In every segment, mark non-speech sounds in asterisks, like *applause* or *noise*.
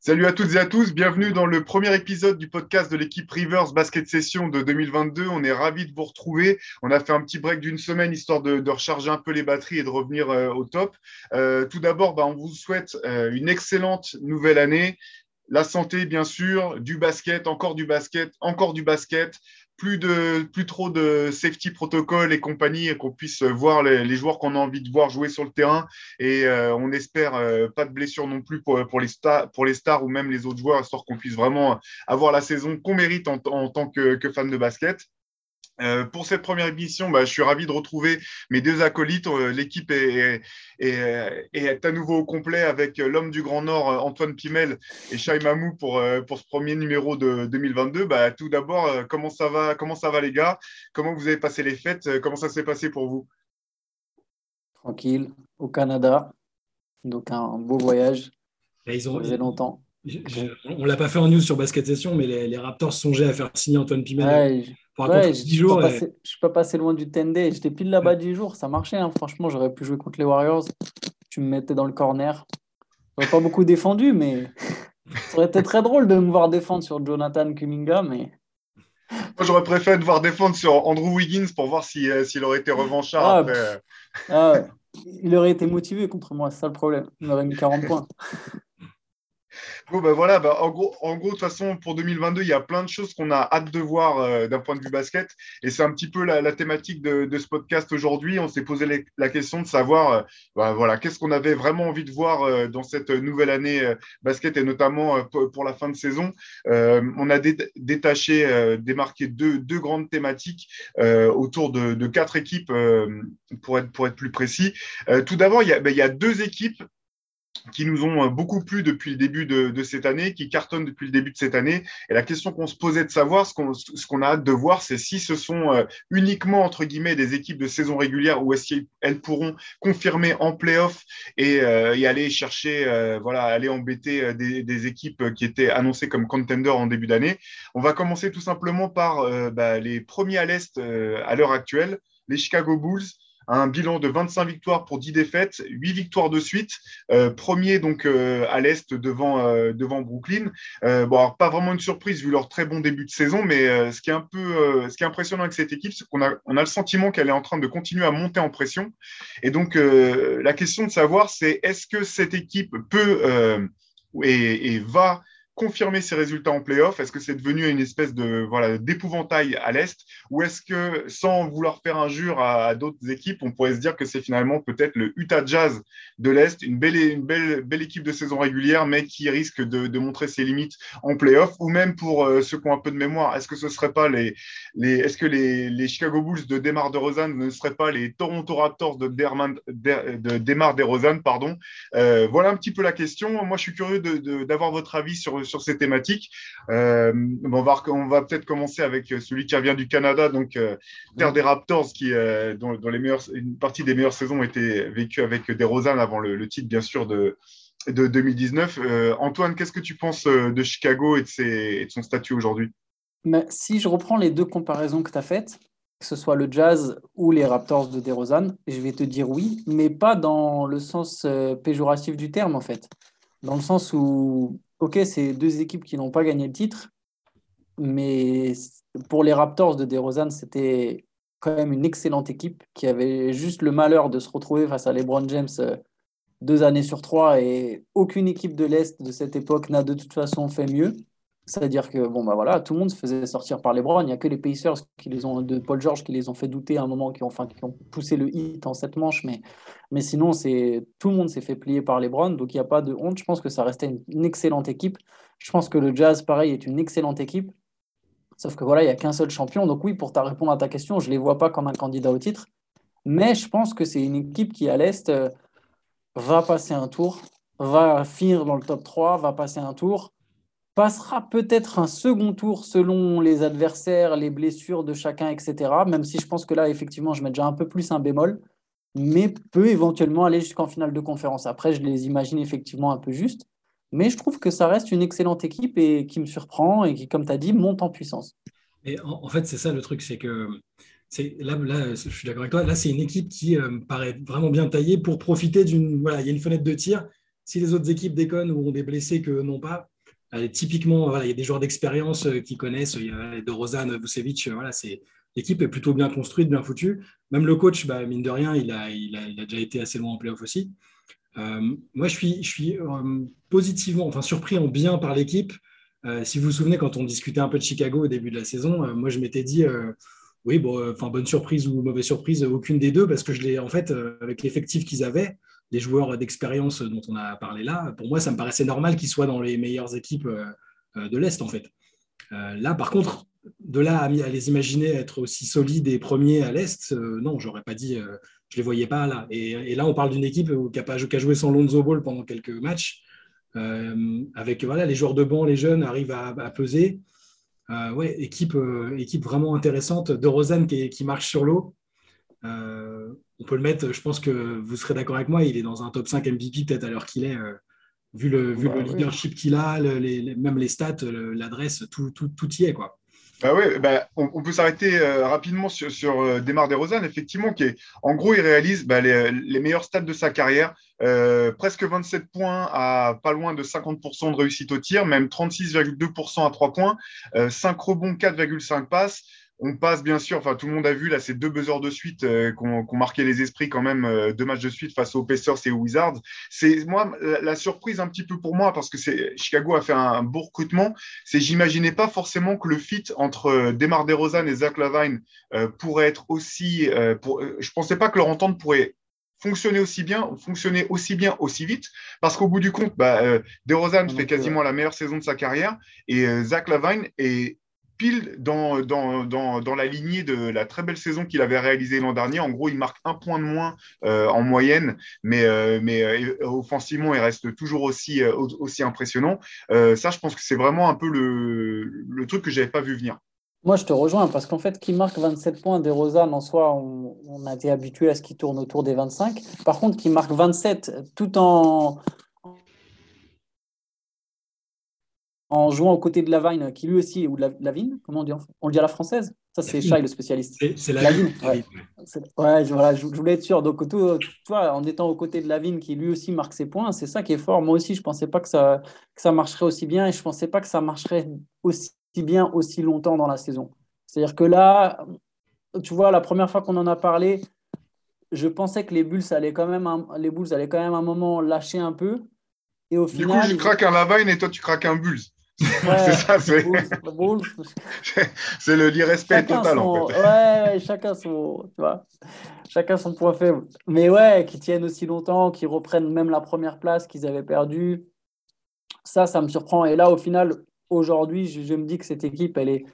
Salut à toutes et à tous, bienvenue dans le premier épisode du podcast de l'équipe Rivers Basket Session de 2022. On est ravis de vous retrouver. On a fait un petit break d'une semaine histoire de, recharger un peu les batteries et de revenir euh, au top. Euh, tout d'abord, bah, on vous souhaite euh, une excellente nouvelle année. La santé, bien sûr, du basket, encore du basket, encore du basket, plus de plus trop de safety protocol et compagnie qu'on puisse voir les, joueurs qu'on a envie de voir jouer sur le terrain et euh, on espère euh, pas de blessures non plus pour, pour, les stars pour les stars ou même les autres joueurs histoire qu'on puisse vraiment avoir la saison qu'on mérite en, en tant que, que fan de basket. Euh, pour cette première émission, bah, je suis ravi de retrouver mes deux acolytes. Euh, l'équipe est, est, est, à nouveau au complet avec l'homme du Grand Nord, euh, Antoine Pimel et Shai Mamou pour, pour ce premier numéro de 2022. Bah, tout d'abord, comment ça va Comment ça va les gars? Comment vous avez passé les fêtes? Comment ça s'est passé pour vous? Tranquille, au Canada. Donc un beau voyage. ils ont, ça faisait longtemps. On l'a pas fait en news sur Basket Session, mais les, les Raptors songeaient à faire signer Antoine Pimel ouais, je ne suis pas passé loin du 10 J'étais pile là-bas 10 jours. Ça marchait. Hein. Franchement, j'aurais pu jouer contre les Warriors. Tu me mettais dans le corner. J'aurais pas beaucoup défendu, mais *laughs* ça aurait été très drôle de me voir défendre sur Jonathan Kuminga. Mais... Moi, j'aurais préféré te voir défendre sur Andrew Wiggins pour voir euh, s'il aurait été revanchard. Ah, après. Ah, il aurait été motivé contre moi, c'est ça le problème. Il aurait mis 40 *laughs* points. Bon, ben voilà, bah, en, gros, en gros, de toute façon, pour 2022, il y a plein de choses qu'on a hâte de voir euh, d'un point de vue basket. Et c'est un petit peu la, thématique de, ce podcast aujourd'hui. On s'est posé la question de savoir, bah, voilà, qu'est-ce qu'on avait vraiment envie de voir euh, dans cette nouvelle année basket et notamment pour la fin de saison. on a détaché, démarqué deux, grandes thématiques autour de, quatre équipes, pour, être, pour être plus précis. tout d'abord, il, ben, il y a deux équipes qui nous ont euh, beaucoup plu depuis le début de, cette année, qui cartonnent depuis le début de cette année. Et la question qu'on se posait de savoir, ce qu'on a hâte de voir, c'est si ce sont euh, uniquement, entre guillemets, des équipes de saison régulière ou est-ce qu'elles pourront confirmer en playoff et euh, aller chercher, voilà, aller embêter des, équipes qui étaient annoncées comme contenders en début d'année. On va commencer tout simplement par bah, les premiers à l'Est à l'heure actuelle, les Chicago Bulls un bilan de 25 victoires pour 10 défaites, 8 victoires de suite, euh, premier donc euh, à l'Est devant, euh, devant Brooklyn. bon, alors, pas vraiment une surprise vu leur très bon début de saison, mais ce, qui est un peu, ce qui est impressionnant avec cette équipe, c'est qu'on a, on a le sentiment qu'elle est en train de continuer à monter en pression. Et donc, la question de savoir, c'est est-ce que cette équipe peut et, et va confirmer ses résultats en playoff? Est-ce que c'est devenu une espèce de voilà d'épouvantail à l'Est? Ou est-ce que, sans vouloir faire injure à, d'autres équipes, on pourrait se dire que c'est finalement peut-être le Utah Jazz de l'Est, une belle, une belle, belle équipe de saison régulière, mais qui risque de, montrer ses limites en playoff? Ou même pour euh, ceux qui ont un peu de mémoire, est-ce que ce serait pas les, les est-ce que les, les, Chicago Bulls de Demar DeRozan ne seraient pas les Toronto Raptors de, Derman, de, de Demar DeRozan pardon? Euh, Voilà un petit peu la question. Moi, je suis curieux d'avoir votre avis sur sur ces thématiques. Euh, on va, peut-être commencer avec celui qui revient du Canada, donc euh, Terre des Raptors, qui, euh, dont, les meilleures, une partie des meilleures saisons étaient vécues avec des Rosanne avant le, titre, bien sûr, de, de 2019. Antoine, qu'est-ce que tu penses de Chicago et de son statut aujourd'hui? Si je reprends les deux comparaisons que tu as faites, que ce soit le Jazz ou les Raptors de DeRozan, je vais te dire oui, mais pas dans le sens péjoratif du terme en fait. Dans le sens où ok, c'est deux équipes qui n'ont pas gagné le titre, mais pour les Raptors de DeRozan, c'était quand même une excellente équipe qui avait juste le malheur de se retrouver face à LeBron James euh, deux années sur trois et aucune équipe de l'Est de cette époque n'a de toute façon fait mieux. C'est-à-dire que bon, bah voilà, tout le monde se faisait sortir par les bras. Il n'y a que les Pacers qui les ont, de Paul George qui les ont fait douter à un moment, qui ont, qui ont poussé le hit en cette manche. Mais, mais sinon, c'est tout le monde s'est fait plier par les Browns. Donc il n'y a pas de honte. Je pense que ça restait une, excellente équipe. Je pense que le Jazz, pareil, est une excellente équipe. Sauf que voilà, il n'y a qu'un seul champion. Donc oui, pour répondre à ta question, je ne les vois pas comme un candidat au titre. Mais je pense que c'est une équipe qui, à l'Est, euh, va passer un tour, va finir dans le top 3, va passer un tour passera peut-être un second tour selon les adversaires, les blessures de chacun, etc. Même si je pense que là, effectivement, je mets déjà un peu plus un bémol, mais peut éventuellement aller jusqu'en finale de conférence. Après, je les imagine effectivement un peu juste, mais je trouve que ça reste une excellente équipe et qui me surprend et qui, comme tu as dit, monte en puissance. Et en, fait, c'est ça le truc, c'est que là, là, je suis d'accord avec toi. Là, c'est une équipe qui euh, paraît vraiment bien taillée pour profiter d'une. Voilà, il y a une fenêtre de tir si les autres équipes déconnent ou ont des blessés que non pas, typiquement, il y a des joueurs d'expérience qui connaissent. Il y a de Rozan, Vucevic. Voilà, c'est l'équipe est plutôt bien construite, bien foutue. Même le coach, bah, mine de rien, il a, il, a, déjà été assez loin en playoff aussi. moi, je suis, je suis positivement, enfin surpris en bien par l'équipe. si vous vous souvenez, quand on discutait un peu de Chicago au début de la saison, moi je m'étais dit, oui, bon, euh, enfin, bonne surprise ou mauvaise surprise, aucune des deux, parce que je l'ai, en fait, euh, avec l'effectif qu'ils avaient, les joueurs d'expérience dont on a parlé là, pour moi, ça me paraissait normal qu'ils soient dans les meilleures équipes euh, de l'Est, en fait. là, par contre, de là à, les imaginer être aussi solides et premiers à l'Est, non, j'aurais pas dit, je les voyais pas là. Et, là, on parle d'une équipe qui a, joué sans Lonzo Ball pendant quelques matchs, avec voilà, les joueurs de banc, les jeunes arrivent à, peser. Euh, ouais, équipe, euh, équipe vraiment intéressante. De Rosanne qui, qui marche sur l'eau. Euh, on peut le mettre, je pense que vous serez d'accord avec moi, il est dans un top 5 MVP peut-être à l'heure qu'il est, vu le, vu le leadership qu'il a, les, même les stats, l'adresse, tout, tout, tout, y est. quoi. Bah ouais, bah, on, peut s'arrêter rapidement sur, sur Desmar effectivement, qui est, en gros, il réalise bah, les, les, meilleurs stats de sa carrière, presque 27 points à pas loin de 50% de réussite au tir, même 36,2% à 3 points, 5 rebonds, 4,5 passes. On passe bien sûr, enfin tout le monde a vu là ces deux buzzers de suite euh, qui ont marqué les esprits quand même, euh, deux matchs de suite face aux Pacers et aux Wizards. C'est moi la, surprise un petit peu pour moi parce que c'est Chicago a fait un, beau recrutement. C'est j'imaginais pas forcément que le fit entre euh, Demar Derozan et Zach Lavine pourrait être aussi. pour, je pensais pas que leur entente pourrait fonctionner aussi bien, fonctionner aussi bien, aussi vite, parce qu'au bout du compte, bah, euh, DeRozan fait quasiment la meilleure saison de sa carrière, et Zach Lavine est pile dans, dans, dans, dans, la lignée de la très belle saison qu'il avait réalisée l'an dernier. En gros, il marque un point de moins euh, en moyenne, mais, euh, mais euh, offensivement, il reste toujours aussi, aussi impressionnant. ça, je pense que c'est vraiment un peu le, le truc que je n'avais pas vu venir. Moi, je te rejoins parce qu'en fait, qui marque 27 points des Rosanne en soi, on, on a été habitué à ce qui tourne autour des 25. Par contre, qui marque 27 tout en, en jouant aux côtés de Lavigne, qui lui aussi, ou Lavigne, comment on dit On le dit à la française? Ça, c'est Shai, le spécialiste. C'est Lavigne. Ouais, ouais voilà, je, voulais être sûr. Donc, toi, en étant aux côtés de Lavigne, qui lui aussi marque ses points, c'est ça qui est fort. Moi aussi, je ne pensais pas que ça, que ça marcherait aussi bien et je ne pensais pas que ça marcherait aussi bien aussi longtemps dans la saison. C'est-à-dire que là, tu vois, la première fois qu'on en a parlé, je pensais que les Bulls allaient quand même, les Bulls allaient quand même un moment lâcher un peu. Et au du coup, je craque un Lavigne et toi, tu craques un Bulls? *laughs* c'est ça, c'est *laughs* le l'irrespect total en fait. Ouais, chacun son, tu vois, chacun son point faible. Mais ouais, qui tiennent aussi longtemps, qui reprennent même la première place qu'ils avaient perdue. Ça, ça me surprend. Et là, au final, aujourd'hui, je, me dis que cette équipe, elle est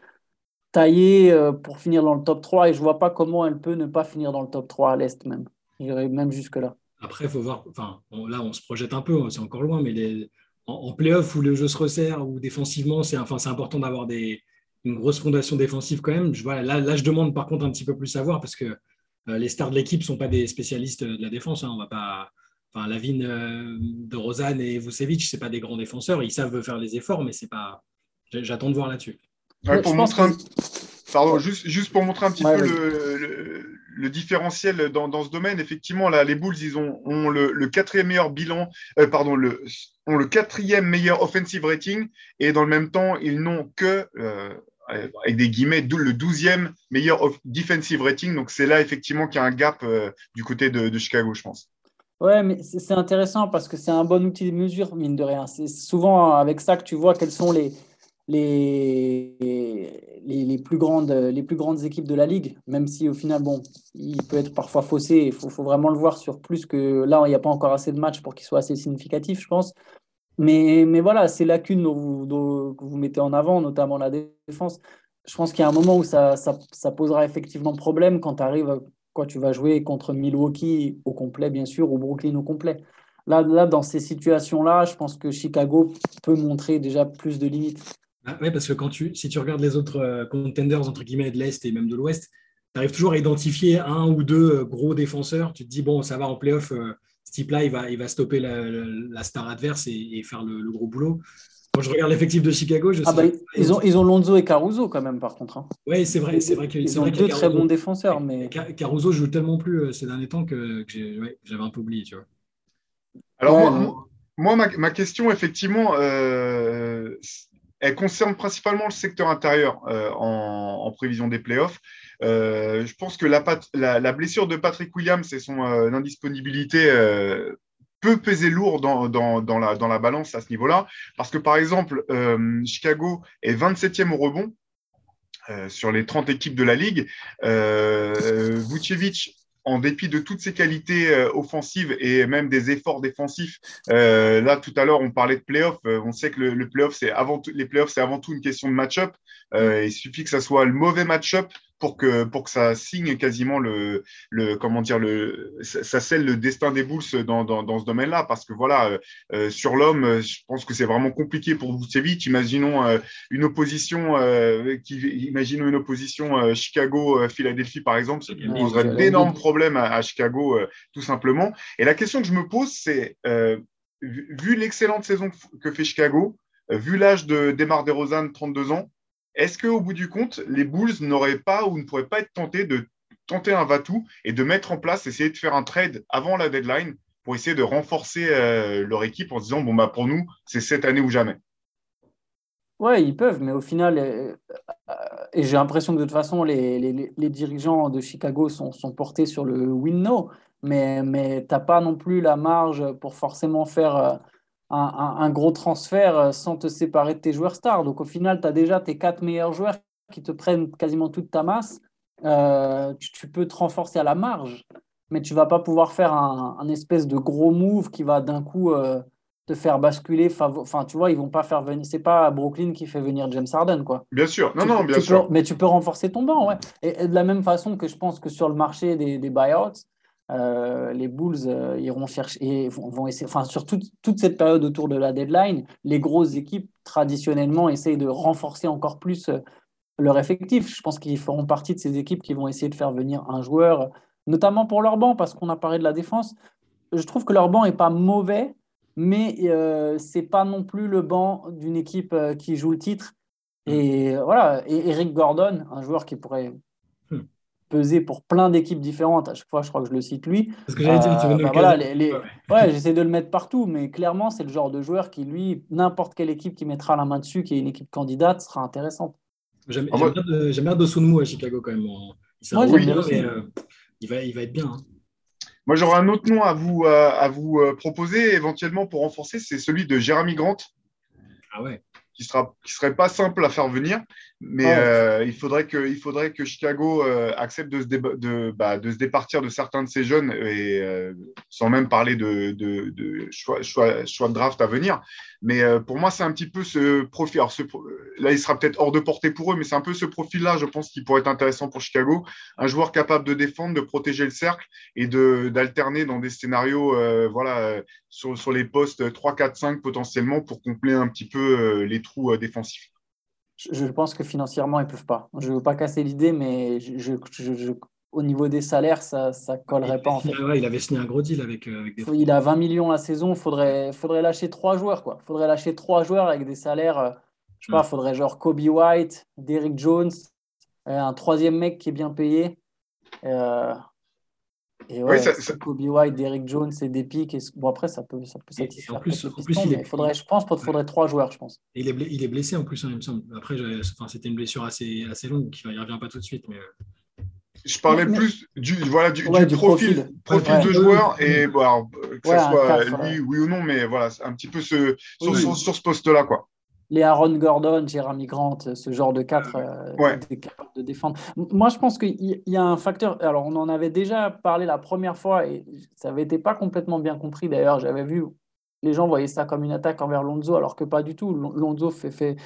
taillée euh, pour finir dans le top 3 et je vois pas comment elle peut ne pas finir dans le top 3 à l'Est même. J'irai même jusque-là. Après, il faut voir, enfin, là, on se projette un peu, c'est encore loin, mais les en, playoff où le jeu se resserre, ou défensivement, c'est enfin, important d'avoir une grosse fondation défensive quand même. Je, voilà, là, là, je demande par contre un petit peu plus à voir parce que euh, les stars de l'équipe ne sont pas des spécialistes de la défense. Hein. On va pas, enfin, Lavine euh, de Rosanne et Vucevic, ce pas des grands défenseurs. Ils savent faire les efforts, mais c'est pas. J'attends de voir là-dessus. pour montrer Pardon, juste, juste pour montrer un petit peu le, le, différentiel dans, dans, ce domaine, effectivement, là, les Bulls, ils ont, ont le, quatrième meilleur bilan, euh, pardon, le, ont le quatrième meilleur offensive rating, et dans le même temps, ils n'ont que, euh, avec des guillemets, le douzième meilleur defensive rating. Donc, c'est là, effectivement, qu'il y a un gap euh, du côté de, de, Chicago, je pense. Ouais, mais c'est intéressant parce que c'est un bon outil de mesure, mine de rien. C'est souvent avec ça que tu vois quels sont les, les, les, plus grandes, les plus grandes équipes de la ligue, même si au final, bon, il peut être parfois faussé. Il faut, vraiment le voir sur plus que là, il n'y a pas encore assez de matchs pour qu'il soit assez significatif, je pense. Mais, mais voilà, ces lacunes dont vous, que vous mettez en avant, notamment la défense, je pense qu'il y a un moment où ça, ça, ça posera effectivement problème quand tu arrives, quand tu vas jouer contre Milwaukee au complet, bien sûr, ou Brooklyn au complet. Là, là, dans ces situations-là, je pense que Chicago peut montrer déjà plus de limites. Ah oui, parce que quand tu, si tu regardes les autres euh, contenders, entre guillemets, de l'Est et même de l'Ouest, tu arrives toujours à identifier un ou deux euh, gros défenseurs. Tu te dis, bon, ça va en playoff, euh, ce type-là, il va, il va stopper la, star adverse et, faire le, gros boulot. Quand je regarde l'effectif de Chicago, je ah bah, ils, ont, ils ont Lonzo et Caruso quand même, par contre. Hein. Oui, c'est vrai. C'est vrai ils ont deux très bons défenseurs. Mais... Caruso joue tellement plus ces derniers temps que, j'avais un peu oublié. Tu vois. Alors, moi, Moi, ma, question, effectivement, euh, elle concerne principalement le secteur intérieur euh, en, prévision des playoffs. Euh, je pense que la, blessure de Patrick Williams et son indisponibilité peut peser lourd dans, la, dans la balance à ce niveau-là. Parce que, par exemple, Chicago est 27e au rebond. sur les 30 équipes de la ligue. Vucevic en dépit de toutes ses qualités euh, offensives et même des efforts défensifs. Euh, là, tout à l'heure, on parlait de playoff. Euh, on sait que le, le c'est avant tout, les playoffs, c'est avant tout une question de match-up. il suffit que ça soit le mauvais match-up pour que, pour que ça signe quasiment le, le comment dire, le, ça scelle le destin des Bulls dans, dans, dans ce domaine-là. Parce que voilà, euh, euh sur l'homme, je pense que c'est vraiment compliqué pour Vucevic. Imaginons euh, une opposition, euh, qui, imaginons une opposition Chicago-Philadelphie, par exemple, ça poserait d'énormes problèmes à, à Chicago, tout simplement. Et la question que je me pose, c'est, vu l'excellente saison que fait Chicago, vu l'âge de Demar DeRozan, 32 ans, est-ce qu'au bout du compte, les Bulls n'auraient pas ou ne pourraient pas être tentés de tenter un Vatou et de mettre en place, essayer de faire un trade avant la deadline pour essayer de renforcer euh, leur équipe en se disant bon bah pour nous c'est cette année ou jamais? Ouais, ils peuvent, mais au final, euh, euh, et j'ai l'impression que de toute façon les, les, dirigeants de Chicago sont, sont, portés sur le win-no, mais, mais tu n'as pas non plus la marge pour forcément faire un, gros transfert euh, sans te séparer de tes joueurs stars. Donc au final, tu as déjà tes quatre meilleurs joueurs qui te prennent quasiment toute ta masse. Euh, tu, peux te renforcer à la marge, mais tu vas pas pouvoir faire un, espèce de gros move qui va d'un coup euh, te faire basculer. Enfin, tu vois, ils vont pas faire venir. C'est pas Brooklyn qui fait venir James Harden, quoi. Bien sûr, non, non, bien sûr. mais tu peux renforcer ton banc, ouais. Et, de la même façon que je pense que sur le marché des, des buyouts, euh, les Bulls euh, iront chercher et vont, essayer, enfin, sur toute, cette période autour de la deadline, les grosses équipes traditionnellement essayent de renforcer encore plus euh, leur effectif. Je pense qu'ils feront partie de ces équipes qui vont essayer de faire venir un joueur, notamment pour leur banc, parce qu'on a parlé de la défense. Je trouve que leur banc n'est pas mauvais, mais euh, c'est pas non plus le banc d'une équipe qui joue le titre. Et voilà, et Eric Gordon, un joueur qui pourrait peser pour plein d'équipes différentes. À chaque fois, je crois que je le cite lui. Parce que j'allais dire, tu veux euh, bah voilà, les, ouais, j'essaie de le mettre partout, mais clairement, c'est le genre de joueur qui, lui, n'importe quelle équipe qui mettra la main dessus, qui est une équipe candidate, sera intéressante. J'aime ah, bien de Sunmu à Chicago quand même. Moi, bien, mais, euh, il, va, il va être bien. Hein. Moi, j'aurais un autre nom à vous, euh, à vous proposer éventuellement pour renforcer, c'est celui de Jeremy Grant. Ah ouais qui sera qui serait pas simple à faire venir mais euh, il, faudrait que, il faudrait que Chicago euh, accepte de se, de, bah, de se départir de certains de ces jeunes, et, euh, sans même parler de, choix, choix, choix, de draft à venir. Mais pour moi, c'est un petit peu ce profil. Alors, ce, là, il sera peut-être hors de portée pour eux, mais c'est un peu ce profil-là, je pense, qui pourrait être intéressant pour Chicago. Un joueur capable de défendre, de protéger le cercle et d'alterner dans des scénarios voilà, sur, sur les postes 3, 4, 5 potentiellement pour compléter un petit peu les trous défensifs je pense que financièrement, ils ne peuvent pas. Je ne veux pas casser l'idée, mais au niveau des salaires, ça ne collerait pas. En fait. il avait signé un gros deal avec, euh, des... Il a 20 millions la saison, il faudrait, faudrait lâcher trois joueurs. Il faudrait lâcher trois joueurs avec des salaires, euh, je sais pas, il faudrait genre Kobe White, Derrick Jones, euh, un troisième mec qui est bien payé. Et ouais, Kobe White, Derrick Jones et des pics. Bon, après, ça peut, ça peut satisfaire. En plus, en plus il faudrait, je pense qu'il faudrait trois joueurs, je pense. Et il, est, il est blessé en plus, hein, il me semble. Après, enfin, c'était une blessure assez, assez longue, donc il ne revient pas tout de suite. Mais... Euh. Je parlais plus du, voilà, du, du, profil, profil, de joueur et bon, que ce soit lui, oui ou non, mais voilà, un petit peu ce, sur, sur, sur ce poste-là. quoi les Aaron Gordon, Jeremy Grant, ce genre de quatre euh, capables de défendre. Moi, je pense qu'il y a un facteur. Alors, on en avait déjà parlé la première fois et ça avait été pas complètement bien compris. D'ailleurs, j'avais vu les gens voyaient ça comme une attaque envers Lonzo, alors que pas du tout. Lonzo fait, fait,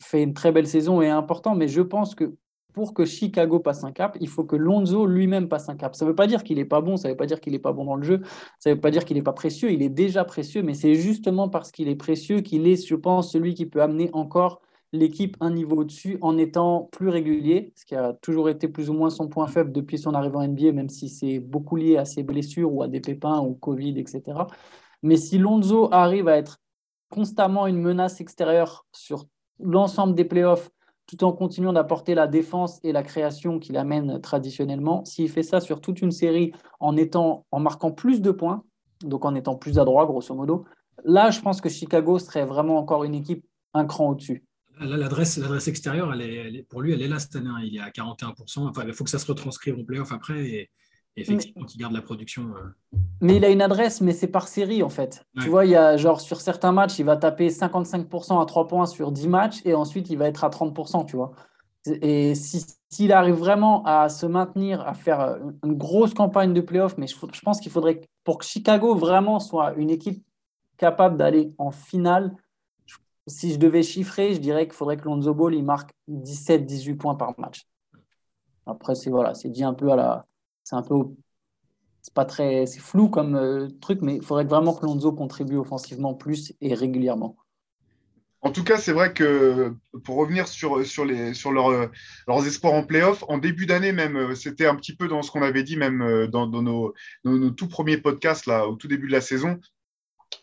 fait une très belle saison et est important, mais je pense que pour que Chicago passe un cap, il faut que Lonzo lui-même passe un cap. Ça ne veut pas dire qu'il n'est pas bon, ça ne veut pas dire qu'il n'est pas bon dans le jeu, ça ne veut pas dire qu'il n'est pas précieux, il est déjà précieux, mais c'est justement parce qu'il est précieux qu'il est, je pense, celui qui peut amener encore l'équipe un niveau au-dessus en étant plus régulier, ce qui a toujours été plus ou moins son point faible depuis son arrivée en NBA, même si c'est beaucoup lié à ses blessures ou à des pépins ou Covid, etc. Mais si Lonzo arrive à être constamment une menace extérieure sur l'ensemble des playoffs, tout en continuant d'apporter la défense et la création qu'il amène traditionnellement. S'il fait ça sur toute une série en, étant, en marquant plus de points, donc en étant plus adroit, grosso modo, là, je pense que Chicago serait vraiment encore une équipe un cran au-dessus. L'adresse, l'adresse extérieure, elle est, pour lui, elle est là cette année. Hein. Il est à 41%. Enfin, il faut que ça se retranscrive en playoff après effectivement qu'il garde la production. Euh. Mais il a une adresse, mais c'est par série en fait. Tu vois, il y a genre sur certains matchs, il va taper 55% à 3 points sur 10 matchs et ensuite il va être à 30%, tu vois. Et s'il arrive vraiment à se maintenir, à faire une grosse campagne de playoff, mais je, je pense qu'il faudrait, pour que Chicago vraiment soit une équipe capable d'aller en finale, si je devais chiffrer, je dirais qu'il faudrait que Lonzo Ball il marque 17-18 points par match. Après, c'est voilà, c'est dit un peu à la. C'est un peu. C'est pas très. C'est flou comme euh, truc, mais il faudrait vraiment que Lonzo contribue offensivement plus et régulièrement. En tout cas, c'est vrai que pour revenir sur, sur, les, sur leur, leurs espoirs en playoff, en début d'année même, euh, c'était un petit peu dans ce qu'on avait dit même euh, dans, nos, tout premiers podcasts, là, au tout début de la saison.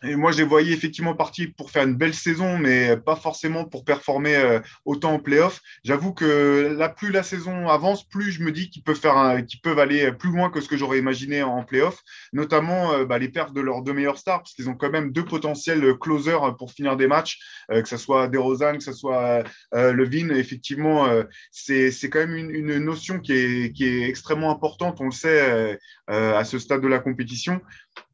Et moi, je les voyais effectivement partis pour faire une belle saison, mais pas forcément pour performer euh, autant en playoff. J'avoue que là, plus la saison avance, plus je me dis qu'ils peuvent, faire qu'ils peuvent aller plus loin que ce que j'aurais imaginé en playoff, notamment euh, bah, les pertes de leurs deux meilleurs stars, parce qu'ils ont quand même deux potentiels closers pour finir des matchs, euh, que ce soit DeRozan, que ce soit Levine. Effectivement, c'est quand même une, une, notion qui est, qui est extrêmement importante, on le sait, à ce stade de la compétition.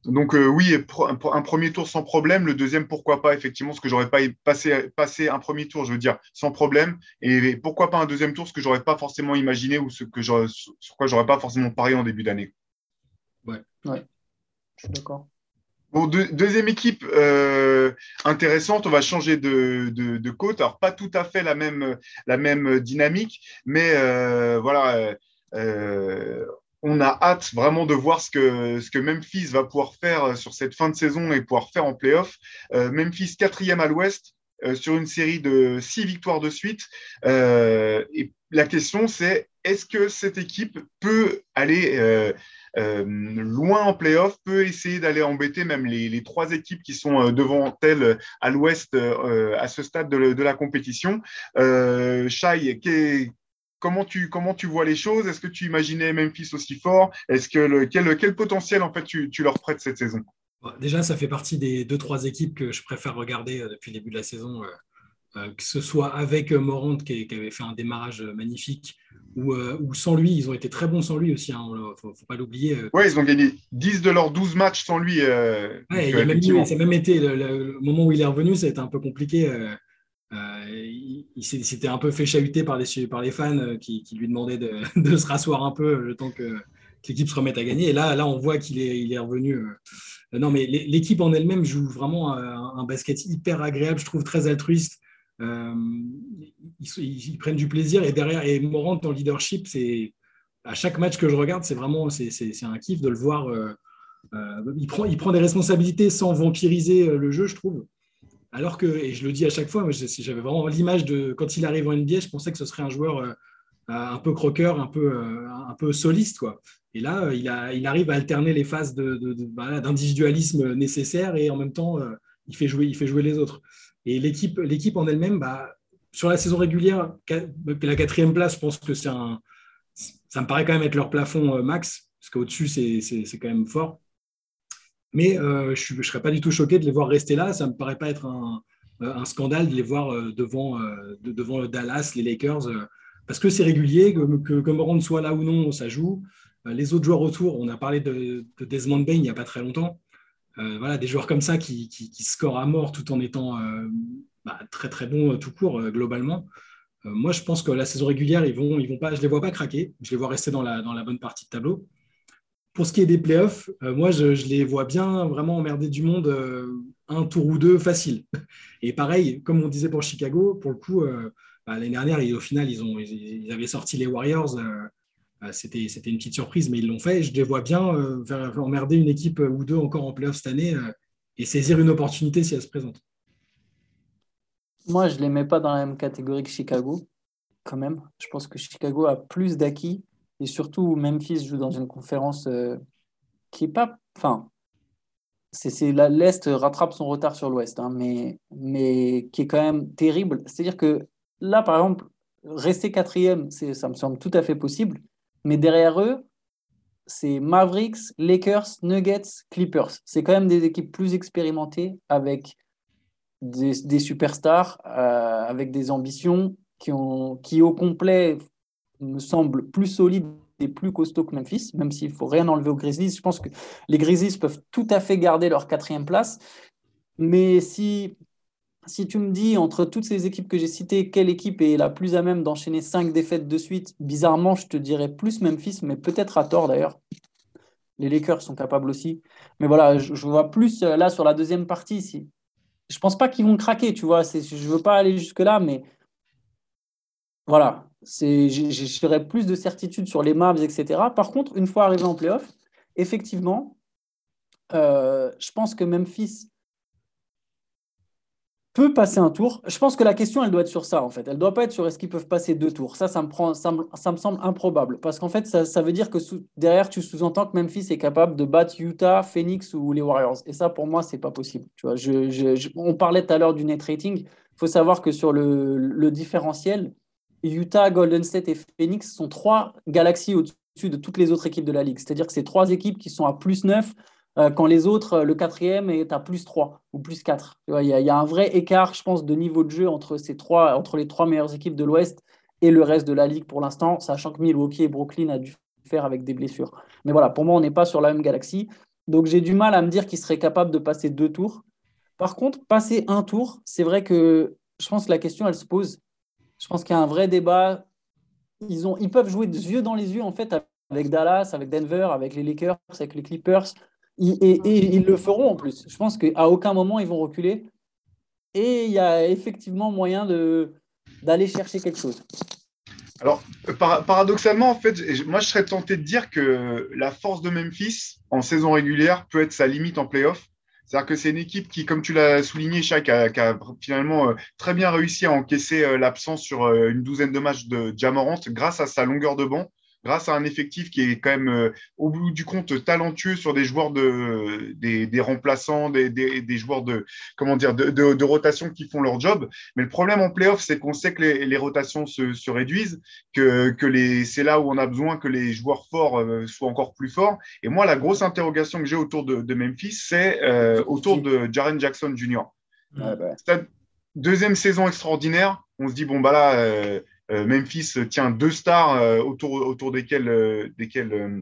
Donc euh, oui, un, premier tour sans problème. Le deuxième, pourquoi pas, effectivement, ce que j'aurais pas passé, passé un premier tour, je veux dire, sans problème. Et pourquoi pas un deuxième tour, ce que j'aurais pas forcément imaginé ou ce que sur quoi j'aurais pas forcément parié en début d'année. Ouais. ouais, je suis d'accord. Bon, deuxième équipe euh, intéressante, on va changer de, de, côte. Alors, pas tout à fait la même, la même dynamique, mais euh, voilà, on a hâte vraiment de voir ce que, ce que Memphis va pouvoir faire euh, sur cette fin de saison et pouvoir faire en playoff. Euh, Memphis quatrième à l'ouest euh, sur une série de six victoires de suite. et la question, c'est est-ce que cette équipe peut aller loin en playoff, peut essayer d'aller embêter même les, trois équipes qui sont devant elle à l'ouest à ce stade de, la compétition? Shai, comment tu, comment tu vois les choses? Est-ce que tu imaginais Memphis aussi fort? Est-ce que le, quel, quel, potentiel en fait tu, tu leur prêtes cette saison? Déjà, ça fait partie des deux trois équipes que je préfère regarder euh, depuis le début de la saison, euh, euh, que ce soit avec Morant qui, avait fait un démarrage magnifique ou, sans lui. Ils ont été très bons sans lui aussi, il hein, ne faut, pas l'oublier. Oui, ils ont gagné 10 de leurs 12 matchs sans lui. Ouais, il a même, ça a même été le, le, moment où il est revenu, ça a été un peu compliqué. Euh, il, s'était un peu fait chahuter par les, fans euh, qui, lui demandaient *laughs* de, se rasseoir un peu le temps que, l'équipe se remette à gagner. Et là, on voit qu'il est, revenu. Euh, non, mais l'équipe en elle-même joue vraiment un, basket hyper agréable, je trouve très altruiste. ils, prennent du plaisir et derrière, et Morant en leadership, c'est à chaque match que je regarde, c'est vraiment c'est, un kiff de le voir. il prend des responsabilités sans vampiriser le jeu, je trouve. Alors que, et je le dis à chaque fois, j'avais vraiment l'image de quand il arrive en NBA, je pensais que ce serait un joueur euh, un peu croqueur, un peu, euh, soliste. Et là, euh, il, arrive à alterner les phases d'individualisme de, nécessaires et en même temps, il, fait jouer, les autres. Et l'équipe, en elle-même, bah, sur la saison régulière, la quatrième place, je pense que ça me paraît quand même être leur plafond max, parce qu'au-dessus, c'est quand même fort. Mais euh, je ne serais pas du tout choqué de les voir rester là. Ça ne me paraît pas être un, euh, scandale de les voir euh, devant, Dallas, les Lakers, parce que c'est régulier, que, que, soit là ou non, ça joue. les autres joueurs autour, on a parlé de, Desmond Bain il n'y a pas très longtemps. voilà, des joueurs comme ça qui, qui, scorent à mort tout en étant bah, très très bons tout court globalement. moi, je pense que la saison régulière, ils vont, ils pas, je ne les vois pas craquer. Je les vois rester dans la, dans la bonne partie de tableau. Pour ce qui est des playoffs, euh, moi, je, les vois bien vraiment emmerder du monde euh, un tour ou deux facile. *laughs* Et pareil, comme on disait pour Chicago, pour le coup, euh, bah, l'année dernière, au final, ils, ont, ils, avaient sorti les Warriors. C'était, c'était une petite surprise, mais ils l'ont fait. Je les vois bien emmerder une équipe ou deux encore en playoffs cette année et saisir une opportunité si elle se présente. Moi, je ne les mets pas dans la même catégorie que Chicago, quand même. Je pense que Chicago a plus d'acquis et surtout, Memphis joue dans une conférence euh, qui est pas. Enfin, c'est l'Est rattrape son retard sur l'Ouest, hein, mais, mais qui est quand même terrible. C'est-à-dire que là, par exemple, rester quatrième, ça me semble tout à fait possible. Mais derrière eux, c'est Mavericks, Lakers, Nuggets, Clippers. C'est quand même des équipes plus expérimentées avec des, superstars, euh, avec des ambitions qui, ont, qui au complet me semblent plus solides et plus costauds que Memphis, même s'il ne faut rien enlever aux Grizzlies. Je pense que les Grizzlies peuvent tout à fait garder leur quatrième place. Mais si si tu me dis entre toutes ces équipes que j'ai citées, quelle équipe est la plus à même d'enchaîner cinq défaites de suite, bizarrement, je te dirais plus Memphis, mais peut-être à tort d'ailleurs. Les Lakers sont capables aussi. Mais voilà, je, vois plus euh, là sur la deuxième partie. ici. Je pense pas qu'ils vont craquer, tu vois. Je ne veux pas aller jusque-là, mais voilà. J'aurais plus de certitude sur les Mavs, etc. Par contre, une fois arrivé en playoff, effectivement, euh, je pense que Memphis peut passer un tour. Je pense que la question, elle doit être sur ça, en fait. Elle ne doit pas être sur est-ce qu'ils peuvent passer deux tours. Ça, ça me, prend, ça me, semble improbable. Parce qu'en fait, ça, veut dire que derrière, tu sous-entends que Memphis est capable de battre Utah, Phoenix ou les Warriors. Et ça, pour moi, c'est pas possible. Tu vois, je, on parlait tout à l'heure du net rating. Il faut savoir que sur le, le différentiel, Utah, Golden State et Phoenix sont trois galaxies au-dessus de toutes les autres équipes de la ligue. C'est-à-dire que c'est trois équipes qui sont à plus 9 euh, quand les autres, euh, le quatrième est à plus 3 ou plus 4. Il y, a un vrai écart, je pense, de niveau de jeu entre, ces trois, entre les trois meilleures équipes de l'Ouest et le reste de la ligue pour l'instant, sachant que Milwaukee et Brooklyn a dû faire avec des blessures. Mais voilà, pour moi, on n'est pas sur la même galaxie. Donc j'ai du mal à me dire qu'ils seraient capables de passer deux tours. Par contre, passer un tour, c'est vrai que je pense que la question, elle se pose. Je pense qu'il y a un vrai débat. Ils, ont, ils peuvent jouer des yeux dans les yeux, en fait, avec Dallas, avec Denver, avec les Lakers, avec les Clippers et, ils le feront en plus. Je pense qu'à aucun moment ils vont reculer. Et il y a effectivement moyen d'aller chercher quelque chose. Alors, paradoxalement, en fait, moi, je serais tenté de dire que la force de Memphis en saison régulière peut être sa limite en playoff. C'est-à-dire que c'est une équipe qui, comme tu l'as souligné, Shaq, a, a, finalement euh, très bien réussi à encaisser euh, l'absence sur euh, une douzaine de matchs de Jamorant grâce à sa longueur de banc grâce à un effectif qui est quand même, euh, au bout du compte, talentueux sur des joueurs de, des, remplaçants, des, des, joueurs de, comment dire, de, de, rotation qui font leur job. Mais le problème en playoff, c'est qu'on sait que les, les rotations se, se, réduisent, que, que les, c'est là où on a besoin que les joueurs forts euh, soient encore plus forts. Et moi, la grosse interrogation que j'ai autour de, de Memphis, c'est euh, autour de Jaren Jackson Jr. Bah. Deuxième saison extraordinaire. On se dit, bon, bah là, euh, Memphis tient deux stars euh, autour, desquelles, euh,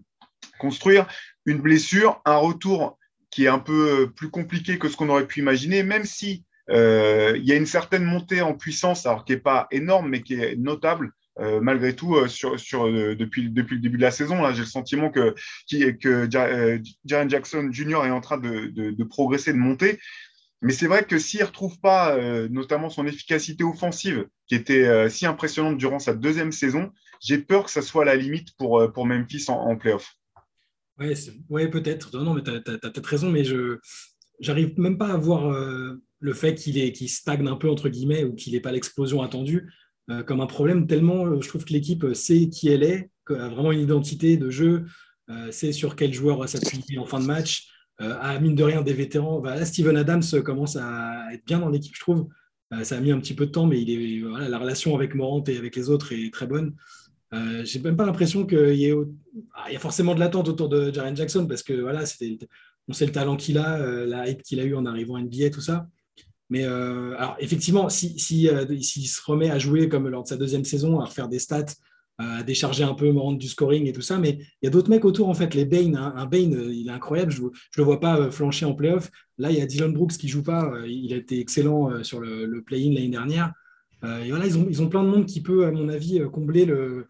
construire. Une blessure, un retour qui est un peu plus compliqué que ce qu'on aurait pu imaginer, même si il y a une certaine montée en puissance, alors qui n'est pas énorme, mais qui est notable. malgré tout, depuis, le début de la saison, j'ai le sentiment que, que Jaren Jackson Jr. est en train de progresser, de monter. Mais c'est vrai que s'il ne retrouve pas euh, notamment son efficacité offensive, qui était euh, si impressionnante durant sa deuxième saison, j'ai peur que ça soit la limite pour, euh, pour Memphis en, playoff. Oui, ouais, peut-être. Non, mais tu as, peut-être raison, mais je n'arrive même pas à voir le fait qu'il stagne un peu, entre guillemets, ou qu'il n'ait pas l'explosion attendue comme un problème, tellement je trouve que l'équipe sait qui elle est, a vraiment une identité de jeu, sait sur quel joueur va s'appuyer en fin de match à mine de rien des vétérans. Bah, Steven Adams commence à être bien dans l'équipe, je trouve. Euh, ça a mis un petit peu de temps, mais il est, voilà, la relation avec Morant et avec les autres est très bonne. Euh, j'ai même pas l'impression qu'il y, ait... Ah, a forcément de l'attente autour de Jaren Jackson parce que voilà, on sait le talent qu'il a, euh, la hype qu'il a eu en arrivant à NBA, tout ça. Mais alors, effectivement, s'il si, si, se remet à jouer comme lors de sa deuxième saison, à refaire des stats, à décharger un peu, me rendre du scoring et tout ça. Mais il y a d'autres mecs autour, en fait. Les Bane, hein. un Bane, euh, il est incroyable. Je ne le vois pas euh, flancher en playoff. Là, il y a Dylan Brooks qui joue pas. Euh, il a été excellent sur le, play-in l'année dernière. voilà, ils ont, ils ont plein de monde qui peut, à mon avis, combler le,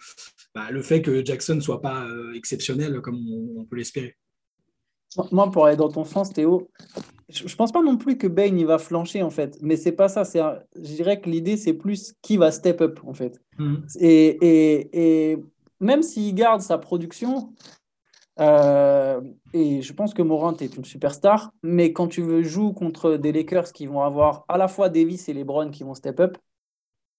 bah, le fait que Jackson ne soit pas exceptionnel comme on, peut l'espérer. Moi, pour aller dans ton sens, Théo, je ne pense pas non plus que Bane il va flancher en fait, mais c'est pas ça. C'est je dirais que l'idée c'est plus qui va step up en fait. Mhm. Et, et, et, même s'il garde sa production, euh, et je pense que Morant est une superstar, mais quand tu veux jouer contre des Lakers qui vont avoir à la fois Davis et LeBron qui vont step up,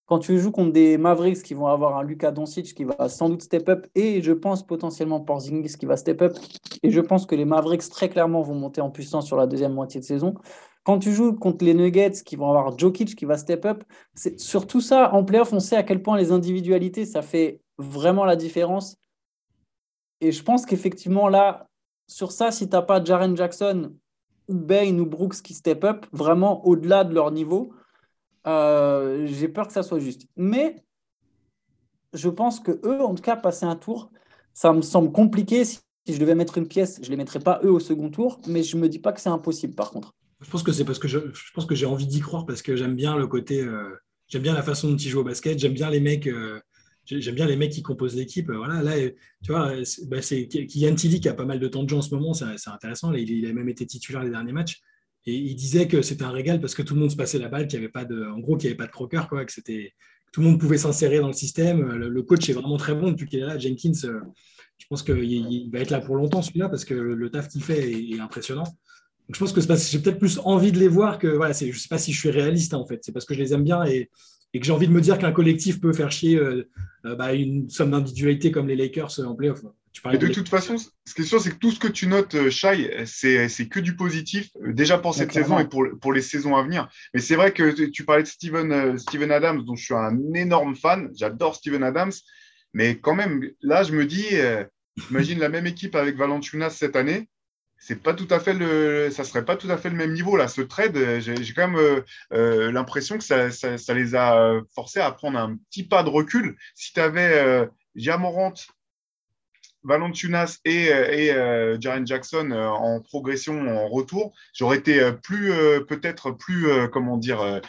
quand tu joues contre des Mavericks qui vont avoir un Luka Doncic qui va sans doute step up et je pense potentiellement Porzingis qui va step up et je pense que les Mavericks très clairement vont monter en puissance sur la deuxième moitié de saison. Quand tu joues contre les Nuggets qui vont avoir Jokic qui va step up, sur tout ça en playoff, on sait à quel point les individualités ça fait vraiment la différence. Et je pense qu'effectivement, là, sur ça, si tu n'as pas Jaren Jackson ou Bain ou Brooks qui step up vraiment au-delà de leur niveau, euh, j'ai peur que ça soit juste. Mais je pense que eux, en tout cas, passer un tour, ça me semble compliqué. Si, je devais mettre une pièce, je ne les mettrais pas eux au second tour, mais je ne me dis pas que c'est impossible par contre. Je pense que c'est parce que je, pense que j'ai envie d'y croire parce que j'aime bien le côté, euh, j'aime bien la façon dont ils jouent au basket, j'aime bien les mecs. Euh, j'aime bien les mecs qui composent l'équipe. Voilà, là, tu vois, bah, c'est Kylian Tilly qui a pas mal de temps de jeu en ce moment, c'est intéressant. il, il, a même été titulaire les derniers matchs. Et il disait que c'était un régal parce que tout le monde se passait la balle, qu'il n'y avait pas de, en gros, qu'il n'y avait pas de croqueur, quoi, que c'était, tout le monde pouvait s'insérer dans le système. Le, coach est vraiment très bon depuis qu'il est là. Jenkins, euh, je pense qu'il va être là pour longtemps celui-là parce que le, taf qu'il fait est, impressionnant. Donc je pense que j'ai peut-être plus envie de les voir que voilà, je ne sais pas si je suis réaliste hein, en fait. C'est parce que je les aime bien et, que j'ai envie de me dire qu'un collectif peut faire chier euh, euh, bah, une somme d'individualité comme les Lakers en playoff. De toute façon, ce qui est sûr, c'est que tout ce que tu notes, euh, Shai, c'est que du positif, déjà pour cette saison et pour, pour les saisons à venir. Mais c'est vrai que tu parlais de Steven, Steven Adams, dont je suis un énorme fan. J'adore Steven Adams. Mais quand même, là, je me dis, imagine la même équipe avec Valanciunas cette année c'est pas tout à fait le, ça serait pas tout à fait le même niveau là. Ce trade, j'ai quand même euh, euh, l'impression que ça, ça, les a forcés à prendre un petit pas de recul. Si tu avais euh, Jamorant Valentunas et, euh, et euh, Jaren Jackson euh, en progression, en retour, j'aurais été plus peut-être plus comment dire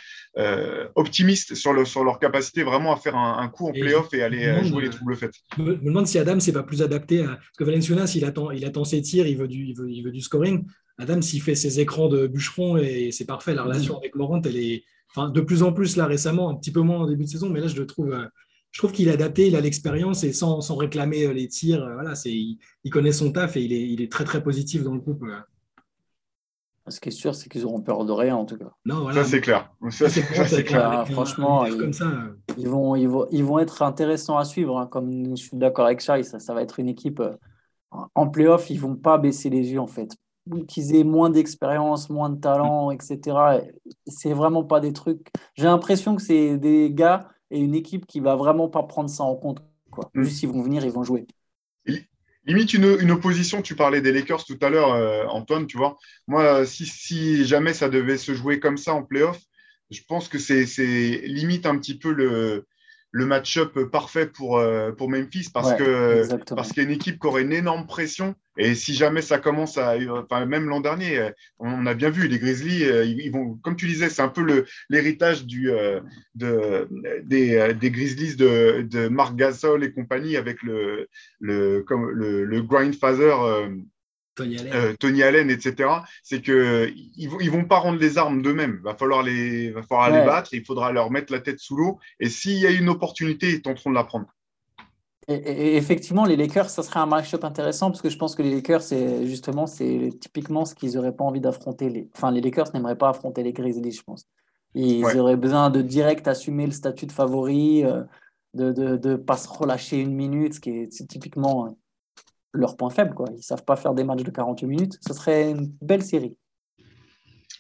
optimiste sur, le, sur leur capacité vraiment à faire un, coup en playoff et aller jouer les troubles faits. Je me, demande si Adam c'est pas plus adapté à parce que Valenciunas il attend il attend ses tirs, il veut du il veut, il veut du scoring. Adam s'il fait ses écrans de bûcheron et c'est parfait. La relation avec Morant elle est enfin de plus en plus là récemment, un petit peu moins en début de saison, mais là je le trouve je trouve qu'il est adapté, il a l'expérience et sans, réclamer euh, les tirs, euh, voilà, c'est, il, connaît son taf et il est, il est, très très positif dans le groupe. Ce qui est sûr, c'est qu'ils auront peur de rien en tout cas. Non, voilà. Ça c'est clair. Ça, c'est clair. franchement, ils, comme ça. ils, vont, ils, vont, ils vont être intéressants à suivre. Hein. Comme je suis d'accord avec Chai, ça, ça va être une équipe euh, en playoff, ils vont pas baisser les yeux en fait. Qu'ils aient moins d'expérience, moins de talent, etc. C'est vraiment pas des trucs. J'ai l'impression que c'est des gars et une équipe qui va vraiment pas prendre ça en compte. Quoi. Mm. Juste, ils vont venir, ils vont jouer. Limite une, une opposition, tu parlais des Lakers tout à l'heure, euh, Antoine, tu vois. Moi, si, si, jamais ça devait se jouer comme ça en playoff, je pense que c'est limite un petit peu le, le match-up parfait pour, euh, pour Memphis parce que parce qu'il y a une équipe qui aurait une énorme pression. Et si jamais ça commence à enfin, même l'an dernier euh, on a bien vu les Grizzlies euh, ils vont comme tu disais c'est un peu l'héritage du de, des, des Grizzlies de, de Marc Gasol et compagnie avec le le comme le, le Tony Allen, etc. C'est que ils, ils vont pas rendre les armes d'eux-mêmes. Va falloir les, va falloir les battre. Il faudra leur mettre la tête sous l'eau. Et s'il y a une opportunité, ils tenteront de la prendre. Et, effectivement, les Lakers, ça serait un match-up intéressant parce que je pense que les Lakers, c'est justement, c'est typiquement ce qu'ils n'auraient pas envie d'affronter. Les... Enfin, les Lakers n'aimeraient pas affronter les Grizzlies, je pense. Ils auraient besoin de direct assumer le statut de favori, euh, de ne de, pas se relâcher une minute, ce qui est typiquement leur point faible. Quoi. Ils ne savent pas faire des matchs de 48 minutes. Ce serait une belle série.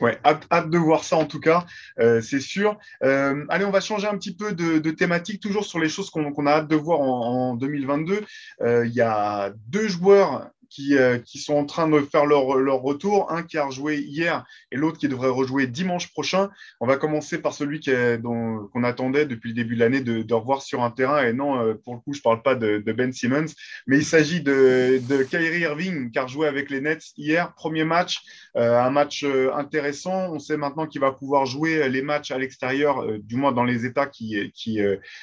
Ouais, hâte, de voir ça en tout cas, euh, c'est sûr. Euh, allez, on va changer un petit peu de, thématique, toujours sur les choses qu'on a hâte de voir en, 2022. Euh, il y a deux joueurs qui, euh, qui, sont en train de faire leur, leur, retour. Un qui a rejoué hier et l'autre qui devrait rejouer dimanche prochain. On va commencer par celui qu'on attendait depuis le début de l'année de, de, revoir sur un terrain. Et non, euh, pour le coup, je ne parle pas de, de, Ben Simmons, mais il s'agit de, de Kyrie Irving qui a rejoué avec les Nets hier. Premier match, euh, un match intéressant. On sait maintenant qu'il va pouvoir jouer les matchs à l'extérieur, du moins dans les États qui, qui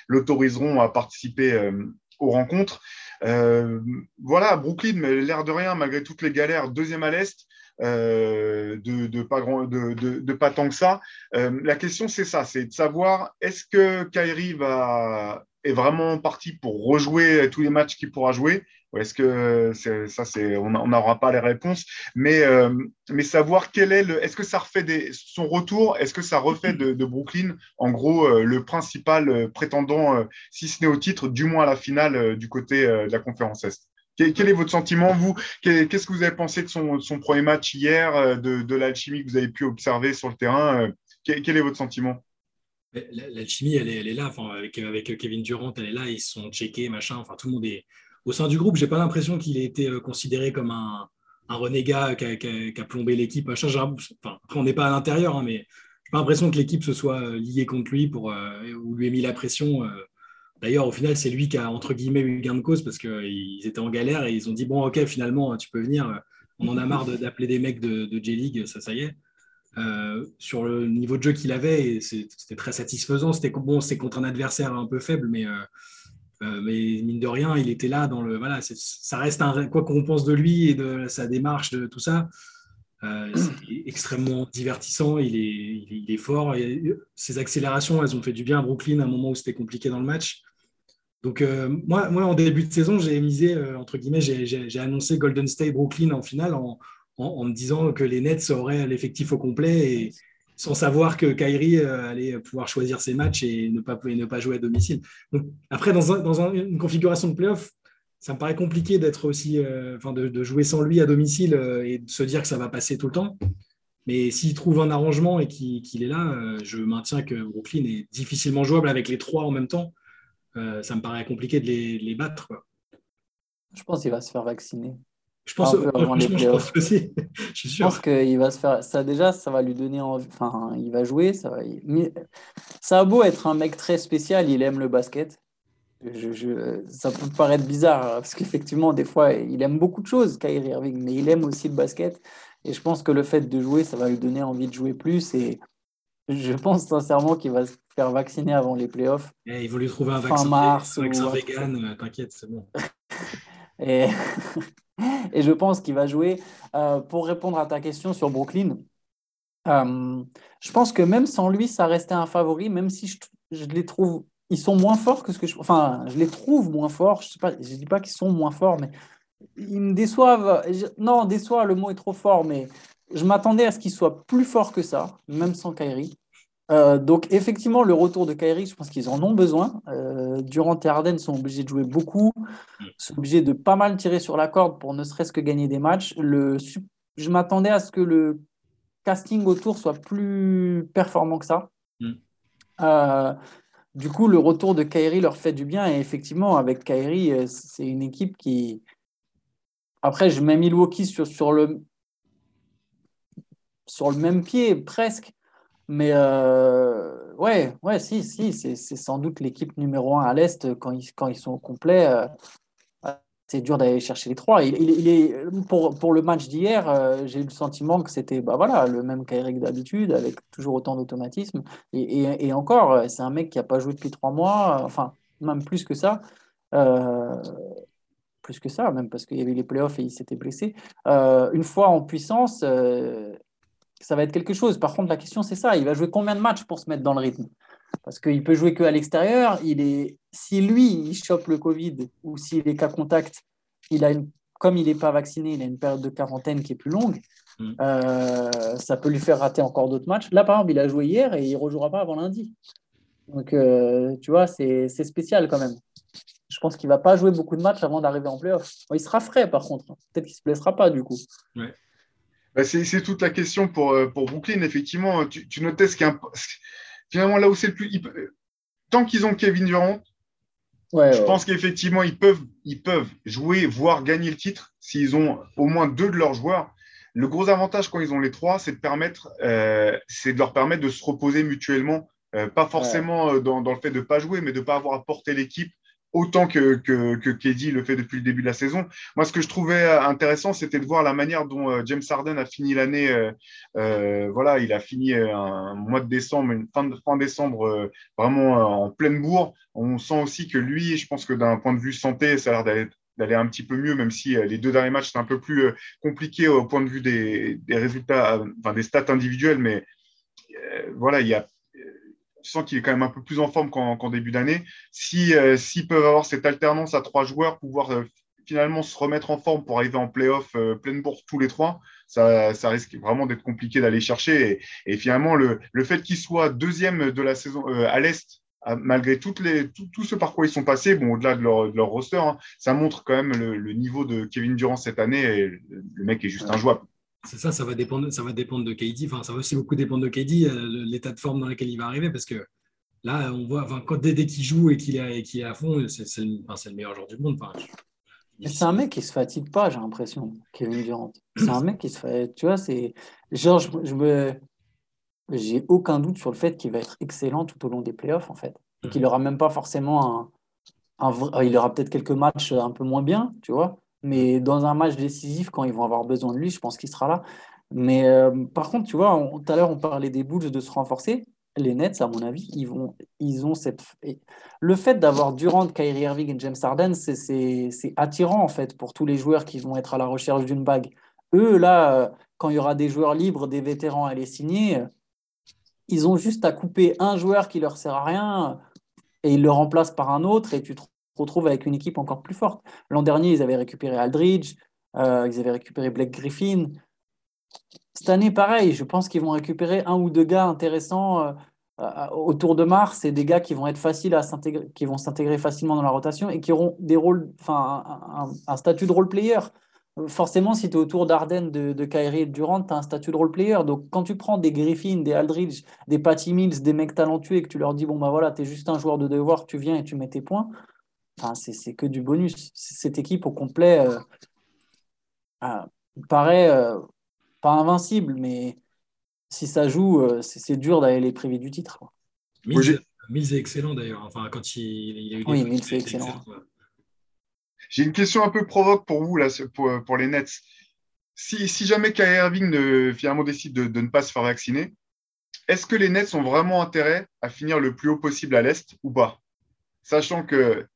l'autoriseront à participer aux rencontres. Euh, voilà, Brooklyn, l'air de rien, malgré toutes les galères, deuxième à l'Est. Euh, de, pas grand, de, pas tant que ça. Euh, la question, c'est ça, c'est de savoir est-ce que Kyrie va, est vraiment parti pour rejouer tous les matchs qu'il pourra jouer? Est-ce que ça, c'est, on n'aura pas les réponses, mais, euh, mais savoir quel est le, est-ce que ça refait son retour, est-ce que ça refait de, Brooklyn, en gros, euh, le principal euh, prétendant, si ce n'est au titre, du moins à la finale du côté de la conférence Est? Quel, est votre sentiment, vous? Qu'est-ce que vous avez pensé de son, premier match hier, de, l'alchimie que vous avez pu observer sur le terrain quel, est votre sentiment? L'alchimie, elle est, elle est là. Avec, avec Kevin Durant, elle est là. Ils sont checkés, machin. Enfin, tout le monde est, au sein du groupe, j'ai pas l'impression qu'il ait été considéré comme un, renégat qui a, plombé l'équipe. Enfin, on n'est pas à l'intérieur, hein, mais j'ai pas l'impression que l'équipe se soit liée contre lui pour, ou lui ait mis la pression. D'ailleurs, au final, c'est lui qui a, entre guillemets, eu gain de cause parce qu'ils étaient en galère et ils ont dit Bon, ok, finalement, tu peux venir. On en a marre d'appeler des mecs de, J-League, ça, ça y est. Euh, sur le niveau de jeu qu'il avait, c'était très satisfaisant. C'était bon, c'était contre un adversaire un peu faible, mais, euh, euh, mais mine de rien, il était là dans le. Voilà, ça reste un. Quoi qu'on pense de lui et de sa démarche, de tout ça, c'est extrêmement divertissant. Il est, il est, fort. Et ses accélérations, elles ont fait du bien à Brooklyn à un moment où c'était compliqué dans le match. Donc, moi, moi, en début de saison, j'ai misé, entre guillemets, j'ai annoncé Golden State Brooklyn en finale en, en, me disant que les Nets auraient l'effectif au complet et sans savoir que Kyrie euh, allait pouvoir choisir ses matchs et ne pas, ne pas jouer à domicile. Après, dans, une configuration de playoff, ça me paraît compliqué d'être aussi, euh, enfin, de, jouer sans lui à domicile euh, et de se dire que ça va passer tout le temps. Mais s'il trouve un arrangement et qu'il est là, je maintiens que Brooklyn est difficilement jouable avec les trois en même temps. ça me paraît compliqué de les battre. Je pense qu'il va se faire vacciner. Je pense, je pense aussi. *laughs* je, je pense qu'il va se faire. Ça, déjà, ça va lui donner envie. Enfin, il va jouer. Ça, va... Mais ça a beau être un mec très spécial, il aime le basket. Je, Ça peut paraître bizarre parce qu'effectivement, des fois, il aime beaucoup de choses, Kyrie Irving, mais il aime aussi le basket. Et je pense que le fait de jouer, ça va lui donner envie de jouer plus. Et je pense sincèrement qu'il va se faire vacciner avant les playoffs. Et ils vont lui trouver un vaccin, mars, vaccin vegan, euh, t'inquiète, c'est bon. *laughs* *laughs* et... je pense qu'il va jouer. Euh, pour répondre à ta question sur Brooklyn, euh, je pense que même sans lui, ça restait un favori, même si je, je, les trouve, ils sont moins forts que ce que je, enfin, je les trouve moins forts. Je je dis pas qu'ils sont moins forts, mais ils me déçoivent. Non, déçoit, le mot est trop fort, mais je m'attendais à ce qu'ils soient plus forts que ça, même sans Kyrie. Euh, donc effectivement, le retour de Kyrie, je pense qu'ils en ont besoin. Euh, Durant et Harden sont obligés de jouer beaucoup, sont obligés de pas mal tirer sur la corde pour ne serait-ce que gagner des matchs. Le, je m'attendais à ce que le casting autour soit plus performant que ça. Mm. Euh, du coup, le retour de Kyrie leur fait du bien. Et effectivement, avec Kyrie, c'est une équipe qui... Après, je mets Milwaukee sur, sur, le... sur le même pied, presque. Mais euh, ouais, ouais, si, si, c'est sans doute l'équipe numéro un à l'Est quand ils, quand ils sont complets. Euh, c'est dur d'aller chercher les trois. Il, est, pour, pour le match d'hier, euh, j'ai eu le sentiment que c'était bah voilà, le même qu'Eric d'habitude, avec toujours autant d'automatisme. Et, et, encore, c'est un mec qui n'a pas joué depuis trois mois, enfin, même plus que ça. plus que ça, même parce qu'il y avait les playoffs et il s'était blessé. une fois en puissance, ça va être quelque chose. Par contre, la question, c'est ça. Il va jouer combien de matchs pour se mettre dans le rythme? Parce qu'il peut jouer qu'à l'extérieur. Il est... Si lui, il chope le Covid ou s'il est cas contact, il a une... comme il n'est pas vacciné, il a une période de quarantaine qui est plus longue. Mm. Euh, ça peut lui faire rater encore d'autres matchs. Là, par exemple, il a joué hier et il ne rejouera pas avant lundi. Donc, euh, tu vois, c'est spécial quand même. Je pense qu'il ne va pas jouer beaucoup de matchs avant d'arriver en playoff. il sera frais, par contre. Peut-être qu'il ne se blessera pas, du coup. Ouais. Bah, c'est toute la question pour, euh, pour Brooklyn. Effectivement, tu, notais ce qui est finalement là où c'est le plus. Tant qu'ils ont Kevin Durant, je pense qu'effectivement, ils peuvent, ils peuvent jouer, voire gagner le titre s'ils ont au moins deux de leurs joueurs. Le gros avantage quand ils ont les trois, c'est de, permettre, euh, de leur permettre de se reposer mutuellement. Euh, pas forcément dans, dans, le fait de ne pas jouer, mais de ne pas avoir à porter l'équipe autant que, que, que le fait depuis le début de la saison. Moi, ce que je trouvais intéressant, c'était de voir la manière dont euh, James Harden a fini l'année. Euh, euh, voilà, il a fini un mois de décembre, une fin, de, fin décembre, vraiment en pleine bourre. On sent aussi que lui, je pense que d'un point de vue santé, ça a l'air d'aller un petit peu mieux, même si les deux derniers matchs, c'est un peu plus compliqué au point de vue des, des résultats, enfin des stats individuels, mais voilà, il y a je sens qu'il est quand même un peu plus en forme qu'en début d'année. S'ils si, s'ils peuvent avoir cette alternance à trois joueurs, pouvoir euh, finalement se remettre en forme pour arriver en playoff euh, pleine bourse tous les trois, ça, ça risque vraiment d'être compliqué d'aller chercher. Et, finalement, le, le fait qu'ils soient deuxième de la saison euh, à l'Est, malgré toutes les, tout, tout, ce par quoi ils sont passés, bon, au-delà de leur, de leur roster, hein, ça montre quand même le, niveau de Kevin Durant cette année. Et le mec est juste injouable. C'est ça, ça va dépendre, ça va dépendre de KD. Enfin, ça va aussi beaucoup dépendre de KD, euh, l'état de forme dans lequel il va arriver, parce que là, on voit, enfin, quand dès, qu'il joue et qu'il est, est, à fond, c'est le, le, meilleur joueur du monde. Enfin, C'est un mec qui se fatigue pas, j'ai l'impression, Kevin Durant. C'est un mec qui se fait. Tu vois, c'est. Genre, je, je me. J'ai aucun doute sur le fait qu'il va être excellent tout au long des playoffs, en fait. Et qu'il n'aura même pas forcément un. un il aura peut-être quelques matchs un peu moins bien, tu vois. Mais dans un match décisif, quand ils vont avoir besoin de lui, je pense qu'il sera là. Mais euh, par contre, tu vois, tout à l'heure, on parlait des Bulls de se renforcer les Nets, à mon avis, ils, vont, ils ont cette. Le fait d'avoir Durant, Kyrie Irving et James Harden, c'est attirant en fait pour tous les joueurs qui vont être à la recherche d'une bague. Eux, là, euh, quand il y aura des joueurs libres, des vétérans à les signer, ils ont juste à couper un joueur qui leur sert à rien et ils le remplacent par un autre et tu te retrouves avec une équipe encore plus forte. L'an dernier, ils avaient récupéré Aldridge, euh, ils avaient récupéré Blake Griffin. Cette année, pareil, je pense qu'ils vont récupérer un ou deux gars intéressants euh, autour de Mars. C'est des gars qui vont être faciles à s'intégrer, qui vont s'intégrer facilement dans la rotation et qui auront des rôles, enfin, un, statut de role player. Forcément, si tu es autour d'Arden, de, de Kyrie et de Durant, tu as un statut de role player. Donc, quand tu prends des Griffin, des Aldridge, des Patty Mills, des mecs talentueux et que tu leur dis, bon, bah voilà, tu es juste un joueur de devoir, tu viens et tu mets tes points, enfin, c'est que du bonus. Cette équipe au complet euh, euh, paraît pas invincible, mais si ça joue, euh, c'est dur d'aller les priver du titre. Mills, est excellent d'ailleurs. Enfin, quand il, il a eu des oui, Mills est excellent. J'ai une question un peu provoque pour vous, là, pour, pour les Nets. Si, si jamais Kyrie Irving ne, finalement décide de, de, ne pas se faire vacciner, est-ce que les Nets ont vraiment intérêt à finir le plus haut possible à l'Est ou pas? Sachant que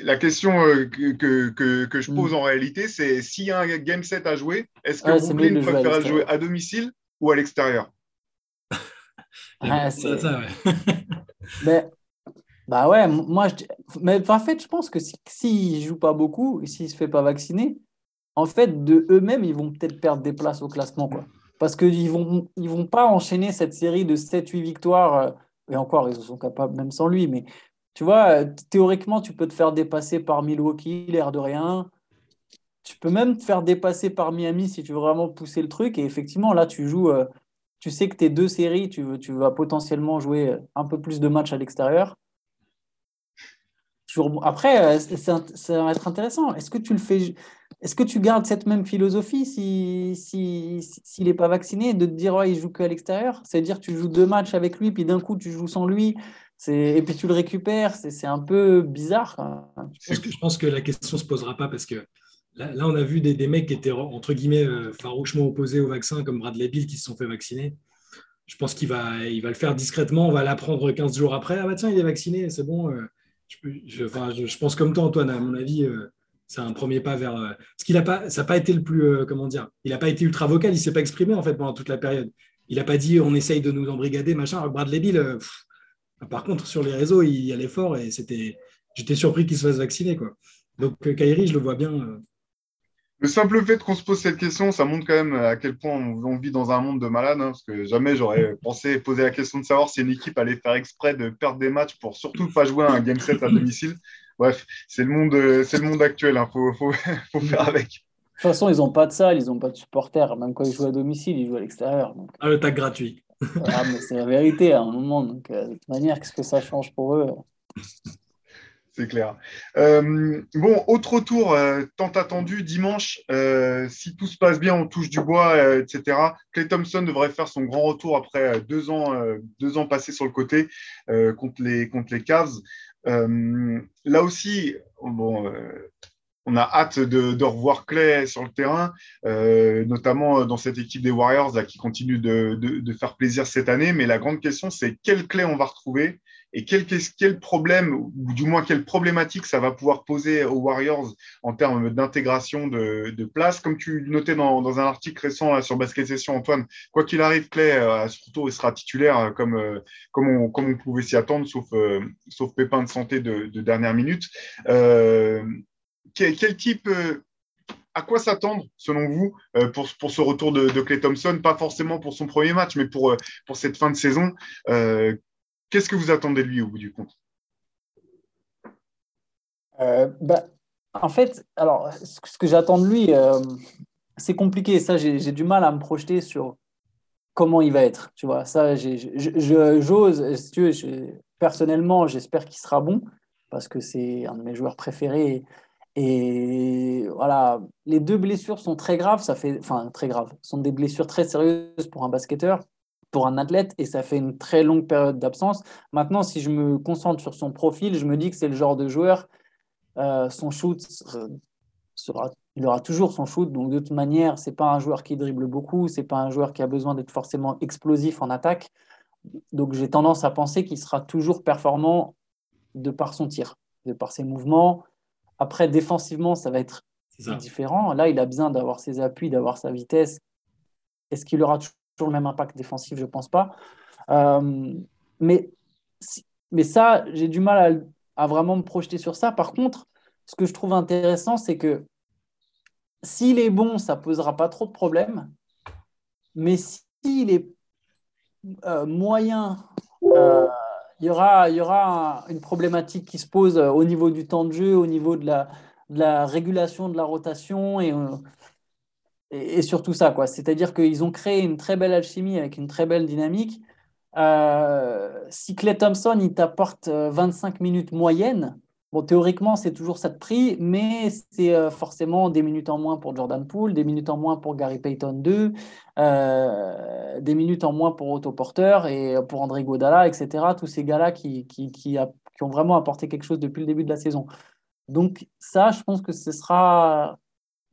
la question euh, que, que, que, je pose mm. en réalité, c'est s'il y a un game set à jouer, est-ce que ouais, Brooklyn préfère jouer, jouer à domicile ou à l'extérieur? *laughs* Ah, ça, ouais. *laughs* mais, bah ouais, moi, je, mais en fait, je pense que s'il si, ne joue pas beaucoup et s'il se fait pas vacciner, en fait, de eux-mêmes, ils vont peut-être perdre des places au classement, quoi. Parce qu'ils vont, ils vont pas enchaîner cette série de 7-8 victoires. Euh, et encore, ils en sont capables même sans lui, mais tu vois, théoriquement, tu peux te faire dépasser par Milwaukee, l'air de rien. Tu peux même te faire dépasser par Miami si tu veux vraiment pousser le truc. Et effectivement, là, tu joues, euh, tu sais que tes deux séries, tu, vas potentiellement jouer un peu plus de matchs à l'extérieur. Après, euh, ça va être intéressant. Est-ce que tu le fais Est-ce que tu gardes cette même philosophie s'il si, s'il n'est pas vacciné, de te dire ouais, il joue qu'à l'extérieur? C'est-à-dire tu joues deux matchs avec lui, puis d'un coup tu joues sans lui, et puis tu le récupères, c'est un peu bizarre. Je pense, que, la question ne se posera pas parce que là, on a vu des, mecs qui étaient entre guillemets euh, farouchement opposés au vaccin, comme Bradley Bill, qui se sont fait vacciner. Je pense qu'il va, il va le faire discrètement, on va l'apprendre 15 jours après. Ah bah tiens, il est vacciné, c'est bon. Euh, je, je, pense comme toi, Antoine, à mon avis, euh, c'est un premier pas vers. parce qu'il n'a pas, ça n'a pas été le plus, comment dire, il n'a pas été ultra vocal, il ne s'est pas exprimé en fait pendant toute la période. Il n'a pas dit on essaye de nous embrigader, machin. Bradley Bill, par contre, sur les réseaux, il y allait fort et c'était, j'étais surpris qu'il se fasse vacciner. Quoi. Donc, euh, Kairi, je le vois bien. Euh. Le simple fait qu'on se pose cette question, ça montre quand même à quel point on, vit dans un monde de malades, hein, parce que jamais j'aurais *laughs* pensé poser la question de savoir si une équipe allait faire exprès de perdre des matchs pour surtout pas jouer un game set à domicile. Bref, c'est le monde, c'est le monde actuel. Il hein, faut, faut, *laughs* faut, faire avec. De toute façon, ils n'ont pas de salle, ils n'ont pas de supporters. Même quand ils jouent à domicile, ils jouent à l'extérieur. Ah, le tag gratuit. Ah, mais c'est la vérité à un moment. Donc, euh, de toute manière, qu'est-ce que ça change pour eux? C'est clair. Euh, bon, autre tour euh, tant attendu dimanche. si tout se passe bien, on touche du bois, etc. Clay Thompson devrait faire son grand retour après deux ans, deux ans passés sur le côté contre les contre les Cavs. là aussi, bon, on a hâte de, revoir Clay sur le terrain, euh, notamment dans cette équipe des Warriors qui continue de, faire plaisir cette année. Mais la grande question, c'est quelle clé on va retrouver et quel, problème, ou du moins quelle problématique ça va pouvoir poser aux Warriors en termes d'intégration de, place? Comme tu notais dans, un article récent sur Basket Session, Antoine, quoi qu'il arrive, Clay, euh, surtout, il sera titulaire euh, comme, comme, on, comme on pouvait s'y attendre, sauf, sauf pépin de santé de, dernière minute quel, type, euh, à quoi s'attendre, selon vous, euh, pour, pour, ce retour de, Clay Thompson? Pas forcément pour son premier match, mais pour, euh, pour cette fin de saison. Qu'est-ce que vous attendez de lui au bout du compte? Bah, En fait, alors, ce que j'attends de lui, c'est compliqué. Ça, j'ai du mal à me projeter sur comment il va être. Tu vois, ça, j'ose, tu personnellement, j'espère qu'il sera bon parce que c'est un de mes joueurs préférés voilà, les deux blessures sont très graves, ça fait, enfin très graves, sont des blessures très sérieuses pour un basketteur, pour un athlète, et ça fait une très longue période d'absence. Maintenant, si je me concentre sur son profil, je me dis que c'est le genre de joueur, euh, son shoot sera, il aura toujours son shoot, donc de toute manière, c'est pas un joueur qui dribble beaucoup, c'est pas un joueur qui a besoin d'être forcément explosif en attaque. Donc j'ai tendance à penser qu'il sera toujours performant de par son tir, de par ses mouvements. Après, défensivement, ça va être différent. Là, il a besoin d'avoir ses appuis, d'avoir sa vitesse. Est-ce qu'il aura toujours le même impact défensif? Je ne pense pas. Euh, mais, mais ça, j'ai du mal à, vraiment me projeter sur ça. Par contre, ce que je trouve intéressant, c'est que s'il est bon, ça ne posera pas trop de problèmes. Mais s'il est euh, moyen, euh, il y aura, il y aura une problématique qui se pose euh, au niveau du temps de jeu, au niveau de la, régulation de la rotation et, et, surtout ça. C'est-à-dire qu'ils ont créé une très belle alchimie avec une très belle dynamique. si Clay Thompson, il t'apporte 25 minutes moyennes, Bon, théoriquement, c'est toujours ça de prix, mais c'est euh, forcément des minutes en moins pour Jordan Poole, des minutes en moins pour Gary Payton 2, euh, des minutes en moins pour Otto Porter et pour André Godala, etc. Tous ces gars-là qui, qui, qui, ont vraiment apporté quelque chose depuis le début de la saison. Donc ça, je pense que ce sera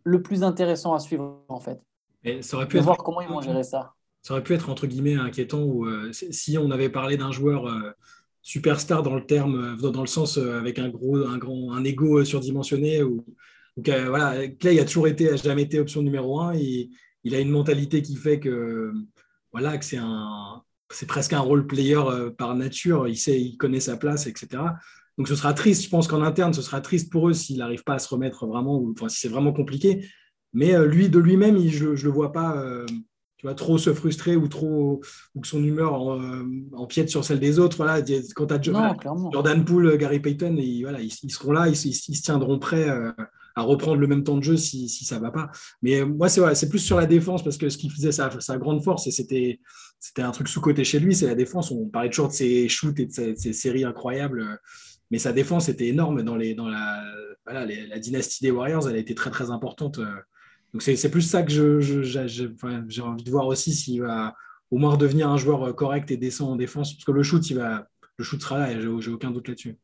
le plus intéressant à suivre, en fait. Et ça aurait pu voir comment ils vont gérer ça. Ça aurait pu être, entre guillemets, inquiétant, ou euh, si on avait parlé d'un joueur superstar dans le terme, euh, dans le sens euh, avec un gros, un grand, un ego surdimensionné. Ou, voilà, Clay a toujours été, a jamais été option numéro un. Et, il a une mentalité qui fait que, voilà, que c'est un, c'est presque un role player euh, par nature. Il sait, il connaît sa place, etc. Donc ce sera triste. Je pense qu'en interne, ce sera triste pour eux s'il n'arrive pas à se remettre vraiment, ou enfin, si c'est vraiment compliqué. Mais lui, de lui-même, je ne le vois pas tu vois, trop se frustrer ou trop ou que son humeur en, euh, empiète sur celle des autres. Voilà, quand tu as Jordan Poole, Gary Payton, et, voilà, ils, seront là, ils, se tiendront prêts euh, à reprendre le même temps de jeu si, si ça va pas. Mais euh, moi, c'est plus sur la défense parce que ce qui faisait sa, sa grande force, et c'était c'était un truc sous-côté chez lui, c'est la défense. On parlait toujours de ses shoots et de ses, séries incroyables, mais sa défense était énorme dans, les, dans la, voilà, la dynastie des Warriors. Elle a été très très importante. Donc c'est plus ça que j'ai envie de voir aussi s'il va au moins redevenir un joueur correct et décent en défense, parce que le shoot, il va, le shoot sera là, j'ai aucun doute là-dessus.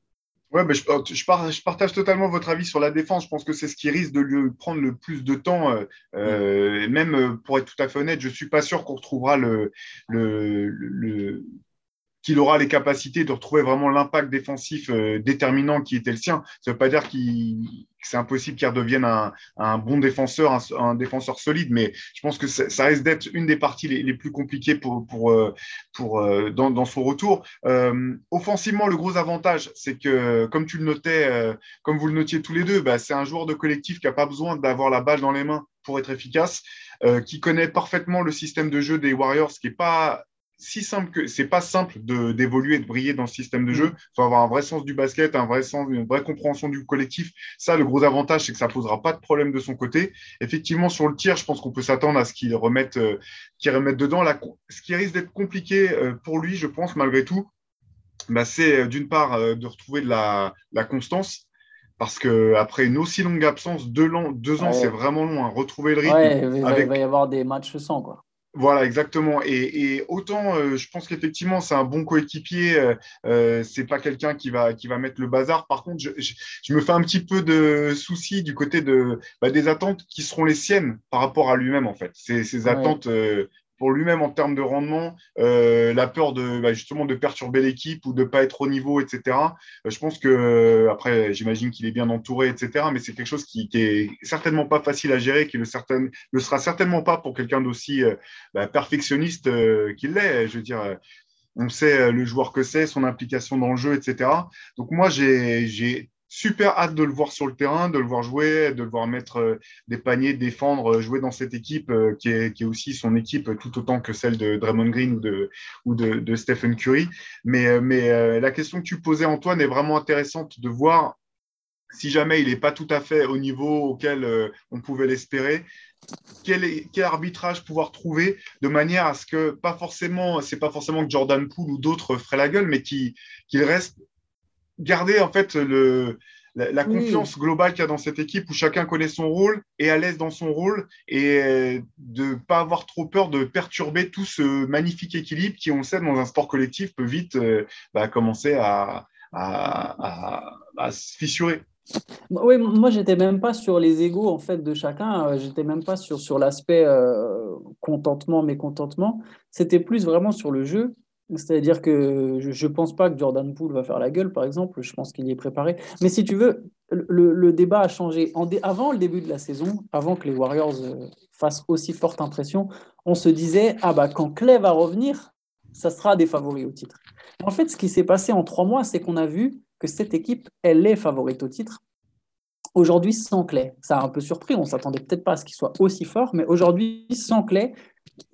Ouais, je, je, partage totalement votre avis sur la défense. Je pense que c'est ce qui risque de lui prendre le plus de temps. Euh, euh, même euh, pour être tout à fait honnête, je ne suis pas sûr qu'on retrouvera le, le, le, qu'il aura les capacités de retrouver vraiment l'impact défensif euh, déterminant qui était le sien. Ça ne veut pas dire que c'est impossible qu'il redevienne un, bon défenseur, un, défenseur solide, mais je pense que ça risque d'être une des parties les, plus compliquées pour, euh, euh, dans, son retour. offensivement, le gros avantage, c'est que, comme tu le notais, comme vous le notiez tous les deux, bah, c'est un joueur de collectif qui n'a pas besoin d'avoir la balle dans les mains pour être efficace, qui connaît parfaitement le système de jeu des Warriors, qui n'est pas si simple que c'est pas simple d'évoluer, de, briller dans le système de jeu. Il faut avoir un vrai sens du basket, un vrai sens, une vraie compréhension du collectif. Ça, le gros avantage, c'est que ça posera pas de problème de son côté. Effectivement, sur le tir, je pense qu'on peut s'attendre à ce qu'il remette, euh, remette dedans. ce qui risque d'être compliqué euh, pour lui, je pense, malgré tout, bah, c'est euh, d'une part de retrouver de la, constance. Parce que après une aussi longue absence, deux, ans, deux ans, c'est vraiment long. hein. Retrouver le rythme. il, va, y avoir des matchs sans quoi. Voilà, exactement. Et, autant, euh, je pense qu'effectivement, c'est un bon coéquipier. Euh, euh, c'est pas quelqu'un qui va qui va mettre le bazar. Par contre, je, me fais un petit peu de soucis du côté de bah, des attentes qui seront les siennes par rapport à lui-même en fait. Ces, ces attentes euh, pour lui-même en termes de rendement, euh, la peur de bah, justement de perturber l'équipe ou de pas être au niveau, etc. Euh, je pense que euh, après, j'imagine qu'il est bien entouré, etc. Mais c'est quelque chose qui, qui, est certainement pas facile à gérer, qui le, certain, le sera certainement pas pour quelqu'un d'aussi bah, perfectionniste qu'il l'est. Je veux dire, on sait le joueur que c'est, son implication dans le jeu, etc. Donc moi, j'ai super hâte de le voir sur le terrain, de le voir jouer, de le voir mettre euh, des paniers, défendre, euh, jouer dans cette équipe euh, qui est, aussi son équipe tout autant que celle de Draymond Green ou de, Stephen Curry. Mais, la question que tu posais, Antoine, est vraiment intéressante de voir si jamais il n'est pas tout à fait au niveau auquel on pouvait l'espérer, quel, quel, arbitrage pouvoir trouver de manière à ce que pas forcément, c'est pas forcément que Jordan Poole ou d'autres feraient la gueule, mais qu'il reste garder en fait le, la, confiance globale qu'il y a dans cette équipe où chacun connaît son rôle, est à l'aise dans son rôle et de ne pas avoir trop peur de perturber tout ce magnifique équilibre qui, on le sait, dans un sport collectif peut vite euh, bah, commencer à, à, se fissurer. Oui, moi, j'étais même pas sur les égaux en fait de chacun. Euh, j'étais même pas sur, sur l'aspect euh, contentement, mécontentement. C'était plus vraiment sur le jeu. C'est-à-dire que je ne pense pas que Jordan Poole va faire la gueule, par exemple. Je pense qu'il y est préparé. Mais si tu veux, le, débat a changé. Avant le début de la saison, avant que les Warriors euh, fassent aussi forte impression, on se disait ah bah quand Clay va revenir, ça sera des favoris au titre. En fait, ce qui s'est passé en trois mois, c'est qu'on a vu que cette équipe, elle est favorite au titre. Aujourd'hui, sans Clay, ça a un peu surpris. On s'attendait peut-être pas à ce qu'il soit aussi fort, mais aujourd'hui, sans Clay,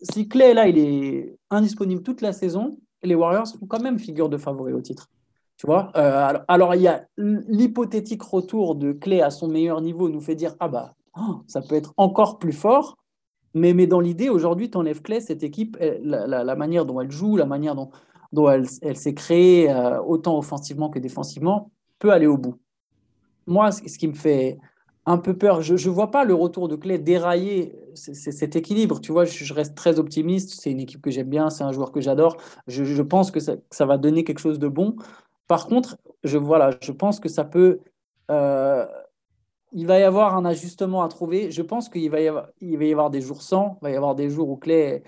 si Clay là, il est indisponible toute la saison, les Warriors font quand même figure de favori au titre. Tu vois euh, alors, il y a l'hypothétique retour de Clay à son meilleur niveau nous fait dire ah bah oh, ça peut être encore plus fort. Mais, mais dans l'idée, aujourd'hui, tu enlèves Clay, cette équipe, la, manière dont elle joue, la manière dont, dont elle, elle s'est créée, euh, autant offensivement que défensivement, peut aller au bout. Moi, ce qui me fait un peu peur. Je ne vois pas le retour de Clé dérailler cet équilibre. Tu vois, je, reste très optimiste. C'est une équipe que j'aime bien, c'est un joueur que j'adore. Je, pense que ça, va donner quelque chose de bon. Par contre, je, voilà, je pense que ça peut. Euh, il va y avoir un ajustement à trouver. Je pense qu'il va, y avoir, va y avoir des jours sans, il va y avoir des jours où Clé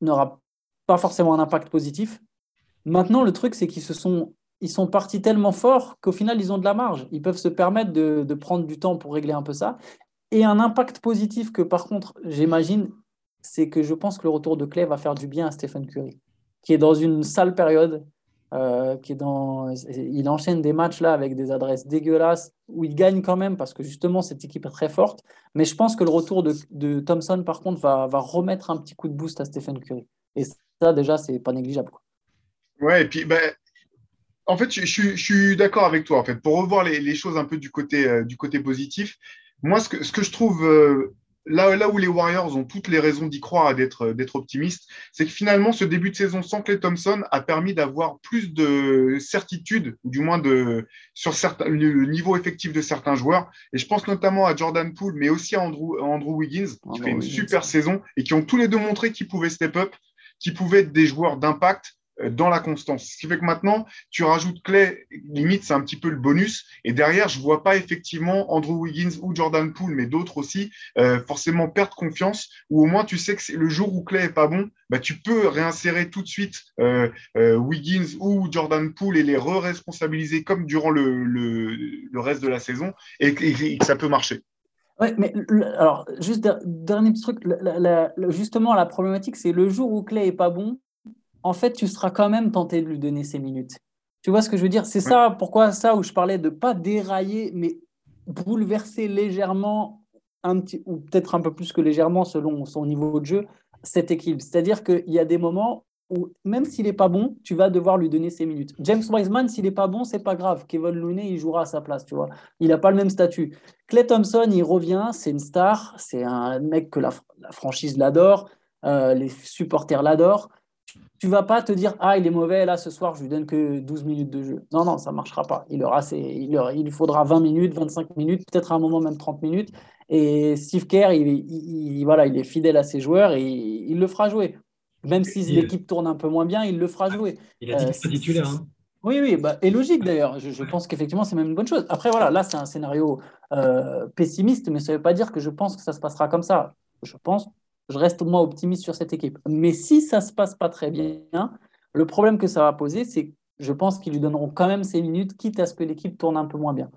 n'aura pas forcément un impact positif. Maintenant, le truc, c'est qu'ils se sont ils sont partis tellement forts qu'au final, ils ont de la marge. Ils peuvent se permettre de, prendre du temps pour régler un peu ça. Et un impact positif que, par contre, j'imagine, c'est que je pense que le retour de Clay va faire du bien à Stephen Curry, qui est dans une sale période. Euh, qui est dans, il enchaîne des matchs là avec des adresses dégueulasses où il gagne quand même parce que justement cette équipe est très forte. Mais je pense que le retour de, Thompson par contre va, remettre un petit coup de boost à Stephen Curry. Et ça déjà c'est pas négligeable. Quoi. Ouais, et puis ben, en fait, je, suis d'accord avec toi. En fait, pour revoir les, choses un peu du côté, euh, du côté positif, moi, ce que, ce que je trouve euh, là, là où les Warriors ont toutes les raisons d'y croire et d'être, d'être optimistes, c'est que finalement, ce début de saison sans Clay Thompson a permis d'avoir plus de certitude, ou du moins de, sur certains, le niveau effectif de certains joueurs. Et je pense notamment à Jordan Poole, mais aussi à Andrew, Andrew Wiggins, qui fait une super saison et qui ont tous les deux montré qu'ils pouvaient step up, qu'ils pouvaient être des joueurs d'impact euh, dans la constance. Ce qui fait que maintenant, tu rajoutes Clay, limite, c'est un petit peu le bonus. Et derrière, je ne vois pas effectivement Andrew Wiggins ou Jordan Poole, mais d'autres aussi, euh, forcément perdre confiance, ou au moins tu sais que le jour où Clay est pas bon, bah, tu peux réinsérer tout de suite euh, Wiggins ou Jordan Poole et les re-responsabiliser comme durant le, le, reste de la saison et, que ça peut marcher. Ouais, mais alors, juste dernier petit truc, justement, la problématique, c'est le jour où Clay est pas bon, en fait, tu seras quand même tenté de lui donner ses minutes. Tu vois ce que je veux dire? C'est ça, pourquoi ça où je parlais de pas dérailler, mais bouleverser légèrement, un petit, ou peut-être un peu plus que légèrement selon son niveau de jeu, cette équipe. C'est-à-dire qu'il y a des moments où, même s'il n'est pas bon, tu vas devoir lui donner ses minutes. James Wiseman, s'il n'est pas bon, c'est pas grave. Kevin Looney, il jouera à sa place, tu vois. Il n'a pas le même statut. Clay Thompson, il revient, c'est une star, c'est un mec que la, franchise l'adore, euh, les supporters l'adorent tu vas pas te dire ah il est mauvais là ce soir je lui donne que 12 minutes de jeu. Non non ça marchera pas. Il aura il, il faudra 20 minutes, 25 minutes, peut-être à un moment même 30 minutes. Et Steve Kerr il, voilà il est fidèle à ses joueurs et il, le fera jouer. Même si l'équipe tourne un peu moins bien, il le fera jouer. Il a dit euh, titulaire. Hein. Oui, oui, bah, et logique d'ailleurs. Je, pense qu'effectivement, c'est même une bonne chose. Après, voilà, là, c'est un scénario euh, pessimiste, mais ça ne veut pas dire que je pense que ça se passera comme ça. Je pense je reste moi optimiste sur cette équipe. Mais si ça se passe pas très bien, le problème que ça va poser, c'est que je pense qu'ils lui donneront quand même ses minutes, quitte à ce que l'équipe tourne un peu moins bien.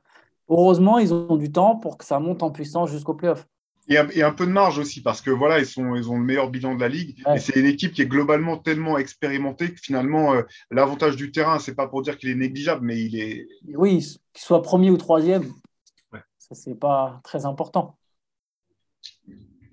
Heureusement, ils ont du temps pour que ça monte en puissance jusqu'au playoff. Et un, et un, peu de marge aussi, parce que voilà, ils, sont, ils ont le meilleur bilan de la ligue. Et c'est une équipe qui est globalement tellement expérimentée que finalement, euh, l'avantage du terrain, c'est pas pour dire qu'il est négligeable, mais il est. Oui, qu'il soit premier ou troisième, ouais. ça, c'est pas très important.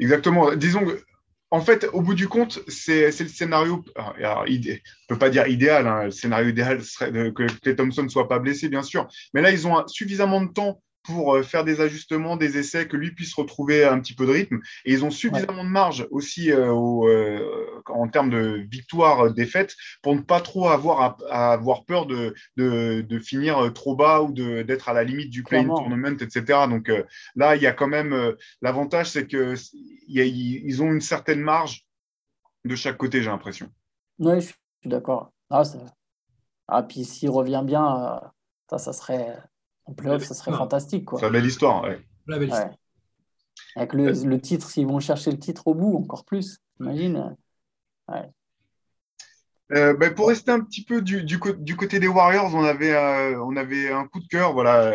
Exactement. Disons que en fait, au bout du compte, c'est le scénario. Alors, ne peut pas dire idéal. Hein, le scénario idéal serait que Clay Thompson ne soit pas blessé, bien sûr. Mais là, ils ont suffisamment de temps pour euh, faire des ajustements, des essais, que lui puisse retrouver un petit peu de rythme. Et ils ont suffisamment de marge aussi euh, euh, en termes de victoire-défaite pour ne pas trop avoir à, avoir peur de, de, finir trop bas ou d'être à la limite du play tournament, etc. Donc là, il y a quand même l'avantage, c'est qu'ils ont une certaine marge de chaque côté, j'ai l'impression. Oui, je suis d'accord. Ah, ah, puis s'il revient bien, ça, ça serait en playoff, ça serait fantastique. C'est une belle histoire. Avec le, titre, s'ils vont chercher le titre au bout, encore plus, imagine. Euh, ben, pour rester un petit peu du, côté des Warriors, on avait, euh, on avait un coup de cœur. Voilà,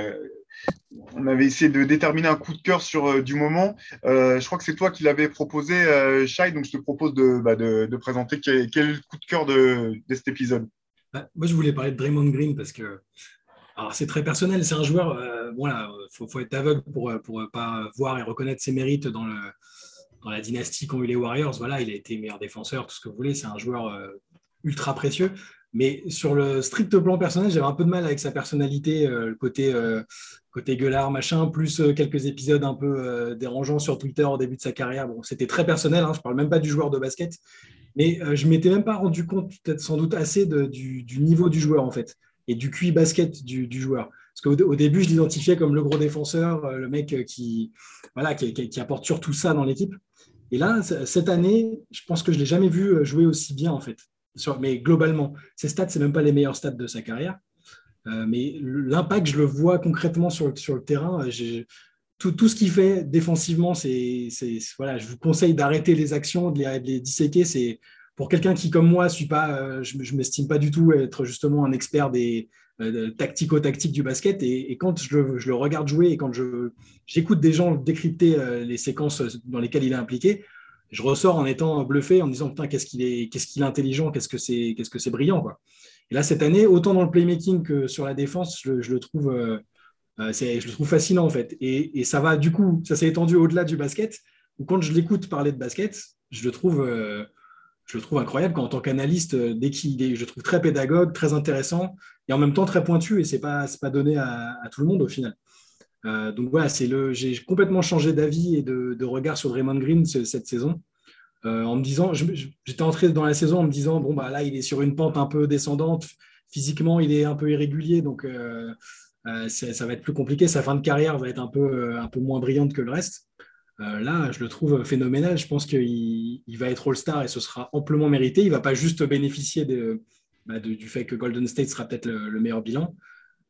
on avait essayé de déterminer un coup de cœur sur euh, du moment. je crois que c'est toi qui l'avais proposé, Shai, donc je te propose de, bah, présenter quel, coup de cœur de, cet épisode. Bah, moi, je voulais parler de Draymond Green parce que c'est très personnel. C'est un joueur, euh, voilà, faut, faut, être aveugle pour ne pas voir et reconnaître ses mérites dans, le, dans la dynastie qu'ont eu les Warriors. Voilà, il a été meilleur défenseur, tout ce que vous voulez. C'est un joueur euh, ultra précieux. Mais sur le strict plan personnel, j'avais un peu de mal avec sa personnalité, euh, le côté, côté gueulard, machin, plus quelques épisodes un peu dérangeants sur Twitter au début de sa carrière. Bon, c'était très personnel, hein, je ne parle même pas du joueur de basket. Mais je ne m'étais même pas rendu compte, peut-être sans doute assez, du, niveau du joueur, en fait et du QI basket du, joueur. Parce qu'au au début, je l'identifiais comme le gros défenseur, euh, le mec euh, qui, voilà, qui, qui, apporte surtout ça dans l'équipe. Et là, cette année, je pense que je ne l'ai jamais vu euh, jouer aussi bien, en fait. mais globalement, ses stats, ce même pas les meilleurs stats de sa carrière. mais l'impact, je le vois concrètement sur le, sur le terrain. Tout, tout, ce qu'il fait défensivement, c'est, voilà, je vous conseille d'arrêter les actions, de les, disséquer. C'est pour quelqu'un qui, comme moi, suis pas, euh, je ne m'estime pas du tout être justement un expert des euh, tactico-tactiques du basket. Et, quand je le, regarde jouer et quand j'écoute des gens décrypter euh, les séquences dans lesquelles il est impliqué, je ressors en étant bluffé, en disant putain, qu'est-ce qu'il est, qu'est-ce qu'il est intelligent, qu'est-ce que c'est, qu'est-ce que c'est brillant. Quoi. Et là, cette année, autant dans le playmaking que sur la défense, je, le trouve. c'est, je le trouve fascinant en fait. Et, ça va, du coup, ça s'est étendu au-delà du basket. Où quand je l'écoute parler de basket, je le trouve, je le trouve incroyable quand, en tant qu'analyste, euh, dès qu'il est, je trouve très pédagogue, très intéressant et en même temps très pointu et c'est pas pas donné à, tout le monde au final. Euh, donc voilà, c'est le, j'ai complètement changé d'avis et de, regard sur Draymond Green cette saison. Euh, en me disant, j'étais entré dans la saison en me disant bon bah là il est sur une pente un peu descendante, physiquement il est un peu irrégulier donc ça va être plus compliqué. Sa fin de carrière va être un peu un peu moins brillante que le reste. Euh, là, je le trouve phénoménal. Je pense qu'il va être All-Star et ce sera amplement mérité. Il ne va pas juste bénéficier bah, du fait que Golden State sera peut-être le, meilleur bilan.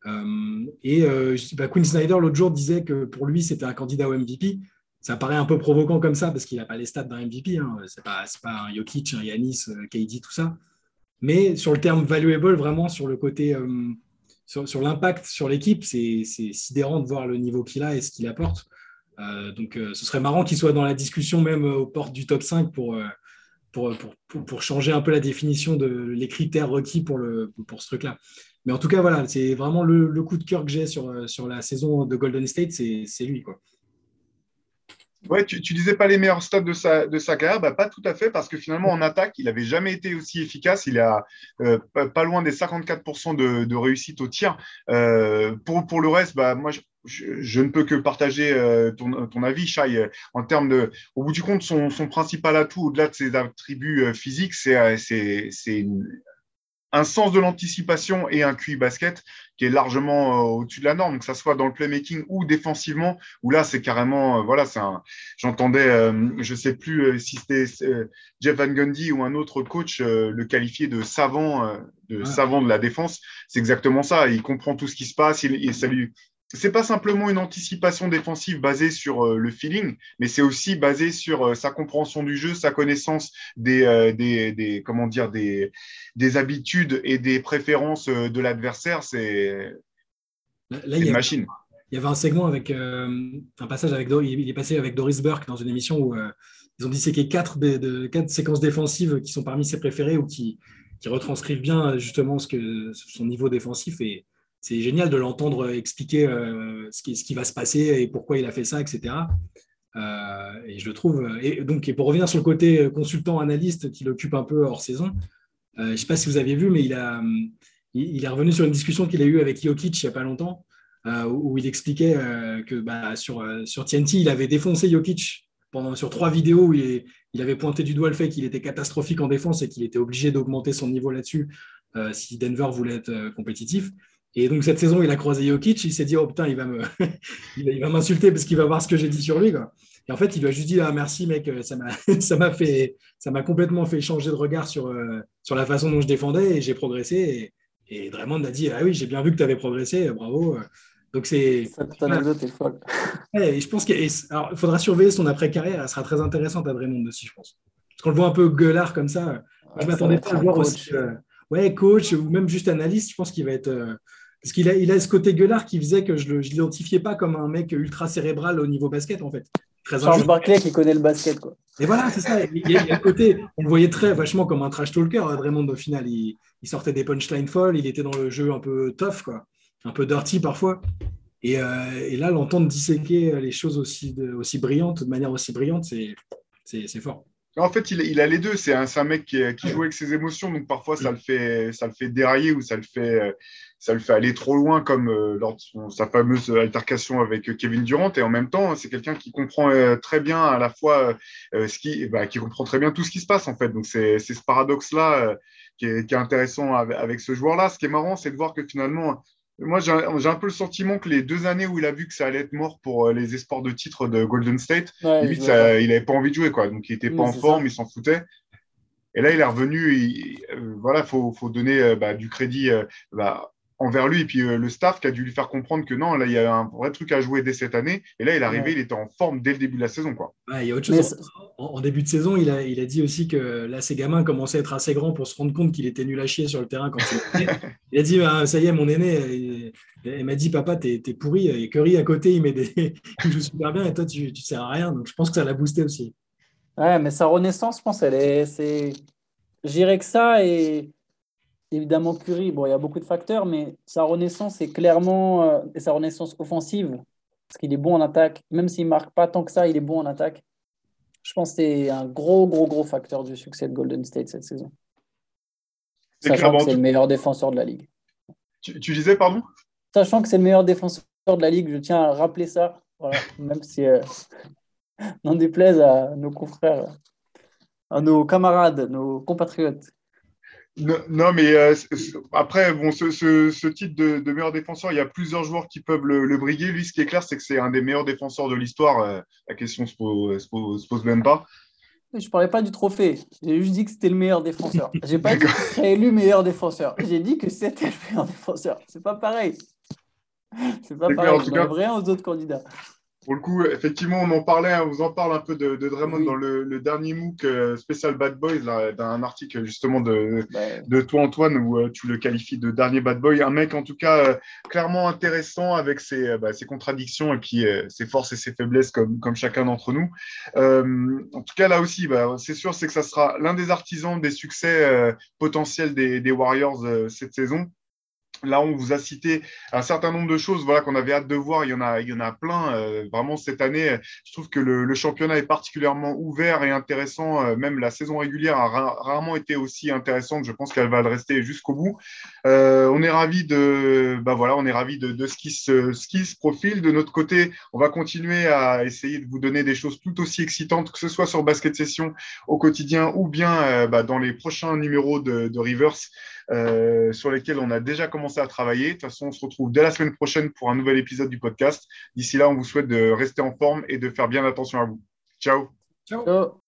Euh, et euh, bah, Quinn Snyder, l'autre jour, disait que pour lui, c'était un candidat au MVP. Ça paraît un peu provoquant comme ça parce qu'il n'a pas les stats d'un MVP. Hein. Ce n'est pas, un Jokic, un Yanis, KD, tout ça. Mais sur le terme valuable, vraiment sur le côté, sur l'impact sur l'équipe, c'est sidérant de voir le niveau qu'il a et ce qu'il apporte. Euh, donc, euh, ce serait marrant qu'il soit dans la discussion même euh, aux portes du top 5 pour, changer un peu la définition de les critères requis pour, ce truc-là. Mais en tout cas, voilà, c'est vraiment le, le, coup de cœur que j'ai sur, sur la saison de Golden State, c'est lui. Quoi. Ouais, tu, tu disais pas les meilleurs stats de sa, de sa carrière, bah, pas tout à fait, parce que finalement en attaque, il n'avait jamais été aussi efficace. Il a pas, loin des 54% de, de, réussite au tir. pour, pour le reste, bah, moi, je, je, ne peux que partager euh, ton, ton, avis, Shai. Euh, en termes de, au bout du compte, son, son principal atout, au-delà de ses attributs euh, physiques, c'est un sens de l'anticipation et un QI basket qui est largement au-dessus de la norme, que ce soit dans le playmaking ou défensivement, où là, c'est carrément, voilà, c'est j'entendais, je ne sais plus si c'était Jeff Van Gundy ou un autre coach le qualifier de savant, de savant de la défense. C'est exactement ça. Il comprend tout ce qui se passe, il, il, ça lui, c'est pas simplement une anticipation défensive basée sur euh, le feeling, mais c'est aussi basé sur euh, sa compréhension du jeu, sa connaissance des, euh, des, comment dire, des, des, habitudes et des préférences de l'adversaire. C'est une machine. Il y avait un segment avec un passage avec il est passé avec Doris Burke dans une émission où ils ont disséqué quatre, de, quatre séquences défensives qui sont parmi ses préférées ou qui, qui retranscrivent bien justement ce que son niveau défensif et c'est génial de l'entendre expliquer euh, ce, qui, va se passer et pourquoi il a fait ça, etc. Euh, et je le trouve. Et donc, pour revenir sur le côté consultant analyste qui l'occupe un peu hors saison, euh, je ne sais pas si vous aviez vu, mais il, est revenu sur une discussion qu'il a eue avec Jokic il n'y a pas longtemps, où il expliquait que bah, sur, sur TNT, il avait défoncé Jokic pendant, sur trois vidéos où il avait pointé du doigt le fait qu'il était catastrophique en défense et qu'il était obligé d'augmenter son niveau là-dessus si Denver voulait être compétitif. Et donc cette saison, il a croisé Jokic, il s'est dit oh putain, il va me, *laughs* il va m'insulter parce qu'il va voir ce que j'ai dit sur lui. Quoi. Et en fait, il lui a juste dit ah, merci mec, ça m'a, *laughs* ça m'a fait, ça m'a complètement fait changer de regard sur, euh, sur la façon dont je défendais et j'ai progressé. Et, et Draymond a dit ah oui, j'ai bien vu que tu avais progressé, bravo. Donc c'est. Cette anecdote est folle. Et je pense qu'il faudra surveiller son après carrière. Elle sera très intéressante à Draymond aussi, je pense. Parce qu'on le voit un peu gueulard comme ça. je je m'attendais pas à le voir aussi. Euh, ouais, coach ou même juste analyste. Je pense qu'il va être. Euh, parce qu'il a, il a ce côté gueulard qui faisait que je ne l'identifiais pas comme un mec ultra cérébral au niveau basket, en fait. Très Charles Barclay qui connaît le basket, quoi. Et voilà, c'est ça. Il y, a, côté, on le voyait très vachement comme un trash talker, Draymond, au final. Il, sortait des punchlines folles, il était dans le jeu un peu tough, quoi. Un peu dirty parfois. Et, euh, là, l'entendre disséquer les choses aussi, aussi brillantes, de manière aussi brillante, c'est fort. En fait, il, a les deux. C'est un, un, mec qui, joue avec ses émotions, donc parfois ça le fait, ça le fait dérailler ou ça le fait, ça le fait aller trop loin, comme euh, lors de sa fameuse altercation avec Kevin Durant. Et en même temps, c'est quelqu'un qui comprend euh, très bien à la fois euh, ce qui, bah, qui comprend très bien tout ce qui se passe en fait. Donc c'est ce paradoxe-là qui, est, intéressant avec ce joueur-là. Ce qui est marrant, c'est de voir que finalement, moi, j'ai un, peu le sentiment que les deux années où il a vu que ça allait être mort pour euh, les espoirs de titre de Golden State, il n'avait pas envie de jouer. Quoi. Donc, il n'était pas en forme, il s'en foutait. Et là, il est revenu. Il euh, voilà, faut, faut donner euh, bah, du crédit bah, envers lui et puis euh, le staff qui a dû lui faire comprendre que non, là, il y a un vrai truc à jouer dès cette année. Et là, il est arrivé, il était en forme dès le début de la saison. Quoi. il y a autre chose. En, début de saison, il a, il a dit aussi que là, ces gamins commençaient à être assez grands pour se rendre compte qu'il était nul à chier sur le terrain quand il *laughs* Il a dit bah, Ça y est, mon aîné, il, m'a dit Papa, t'es es pourri. Et Curry à côté, il, met des... *laughs* il joue super bien et toi, tu, tu sers à rien. Donc, je pense que ça l'a boosté aussi. Ouais, mais sa renaissance, je pense, elle est. c'est J'irais que ça et évidemment Curry, bon, il y a beaucoup de facteurs, mais sa renaissance est clairement euh, sa renaissance offensive, parce qu'il est bon en attaque, même s'il ne marque pas tant que ça, il est bon en attaque. Je pense que c'est un gros, gros, gros facteur du succès de Golden State cette saison. Sachant que c'est le meilleur défenseur de la ligue. Tu, disais, pardon? Sachant que c'est le meilleur défenseur de la ligue, je tiens à rappeler ça, *laughs* même si euh, *laughs* n'en déplaise à nos confrères, à nos camarades, nos compatriotes. Non, mais euh, après, bon, ce, ce, titre de, meilleur défenseur, il y a plusieurs joueurs qui peuvent le, briguer. Lui, ce qui est clair, c'est que c'est un des meilleurs défenseurs de l'histoire. Euh, la question ne se, se, pose même pas. Je ne parlais pas du trophée. J'ai juste dit que c'était le meilleur défenseur. *laughs* J'ai pas dit qu'il serait élu meilleur défenseur. J'ai dit que c'était le meilleur défenseur. C'est pas pareil. C'est pas pareil. Je rien aux autres candidats pour le coup, effectivement, on en parlait, hein, on vous en parle un peu de, de Draymond dans le, dernier MOOC euh, spécial Bad Boys, d'un article justement de, de toi, Antoine, où euh, tu le qualifies de dernier Bad Boy. Un mec, en tout cas, euh, clairement intéressant avec ses, bah, ses, contradictions et puis ses forces et ses faiblesses, comme, comme chacun d'entre nous. en tout cas, là aussi, bah, c'est sûr, c'est que ça sera l'un des artisans des succès potentiels des, des Warriors cette saison. Là, on vous a cité un certain nombre de choses voilà, qu'on avait hâte de voir. Il y en a, il y en a plein. Euh, vraiment, cette année, je trouve que le, championnat est particulièrement ouvert et intéressant. Euh, même la saison régulière a rarement été aussi intéressante. Je pense qu'elle va le rester jusqu'au bout. Euh, on est ravis de, bah voilà, on est ravi de, ce, qui se, ce qui se profile. De notre côté, on va continuer à essayer de vous donner des choses tout aussi excitantes, que ce soit sur Basket Session au quotidien ou bien bah, dans les prochains numéros de, de Rivers. Euh, sur lesquels on a déjà commencé à travailler. De toute façon, on se retrouve dès la semaine prochaine pour un nouvel épisode du podcast. D'ici là, on vous souhaite de rester en forme et de faire bien attention à vous. Ciao. Ciao.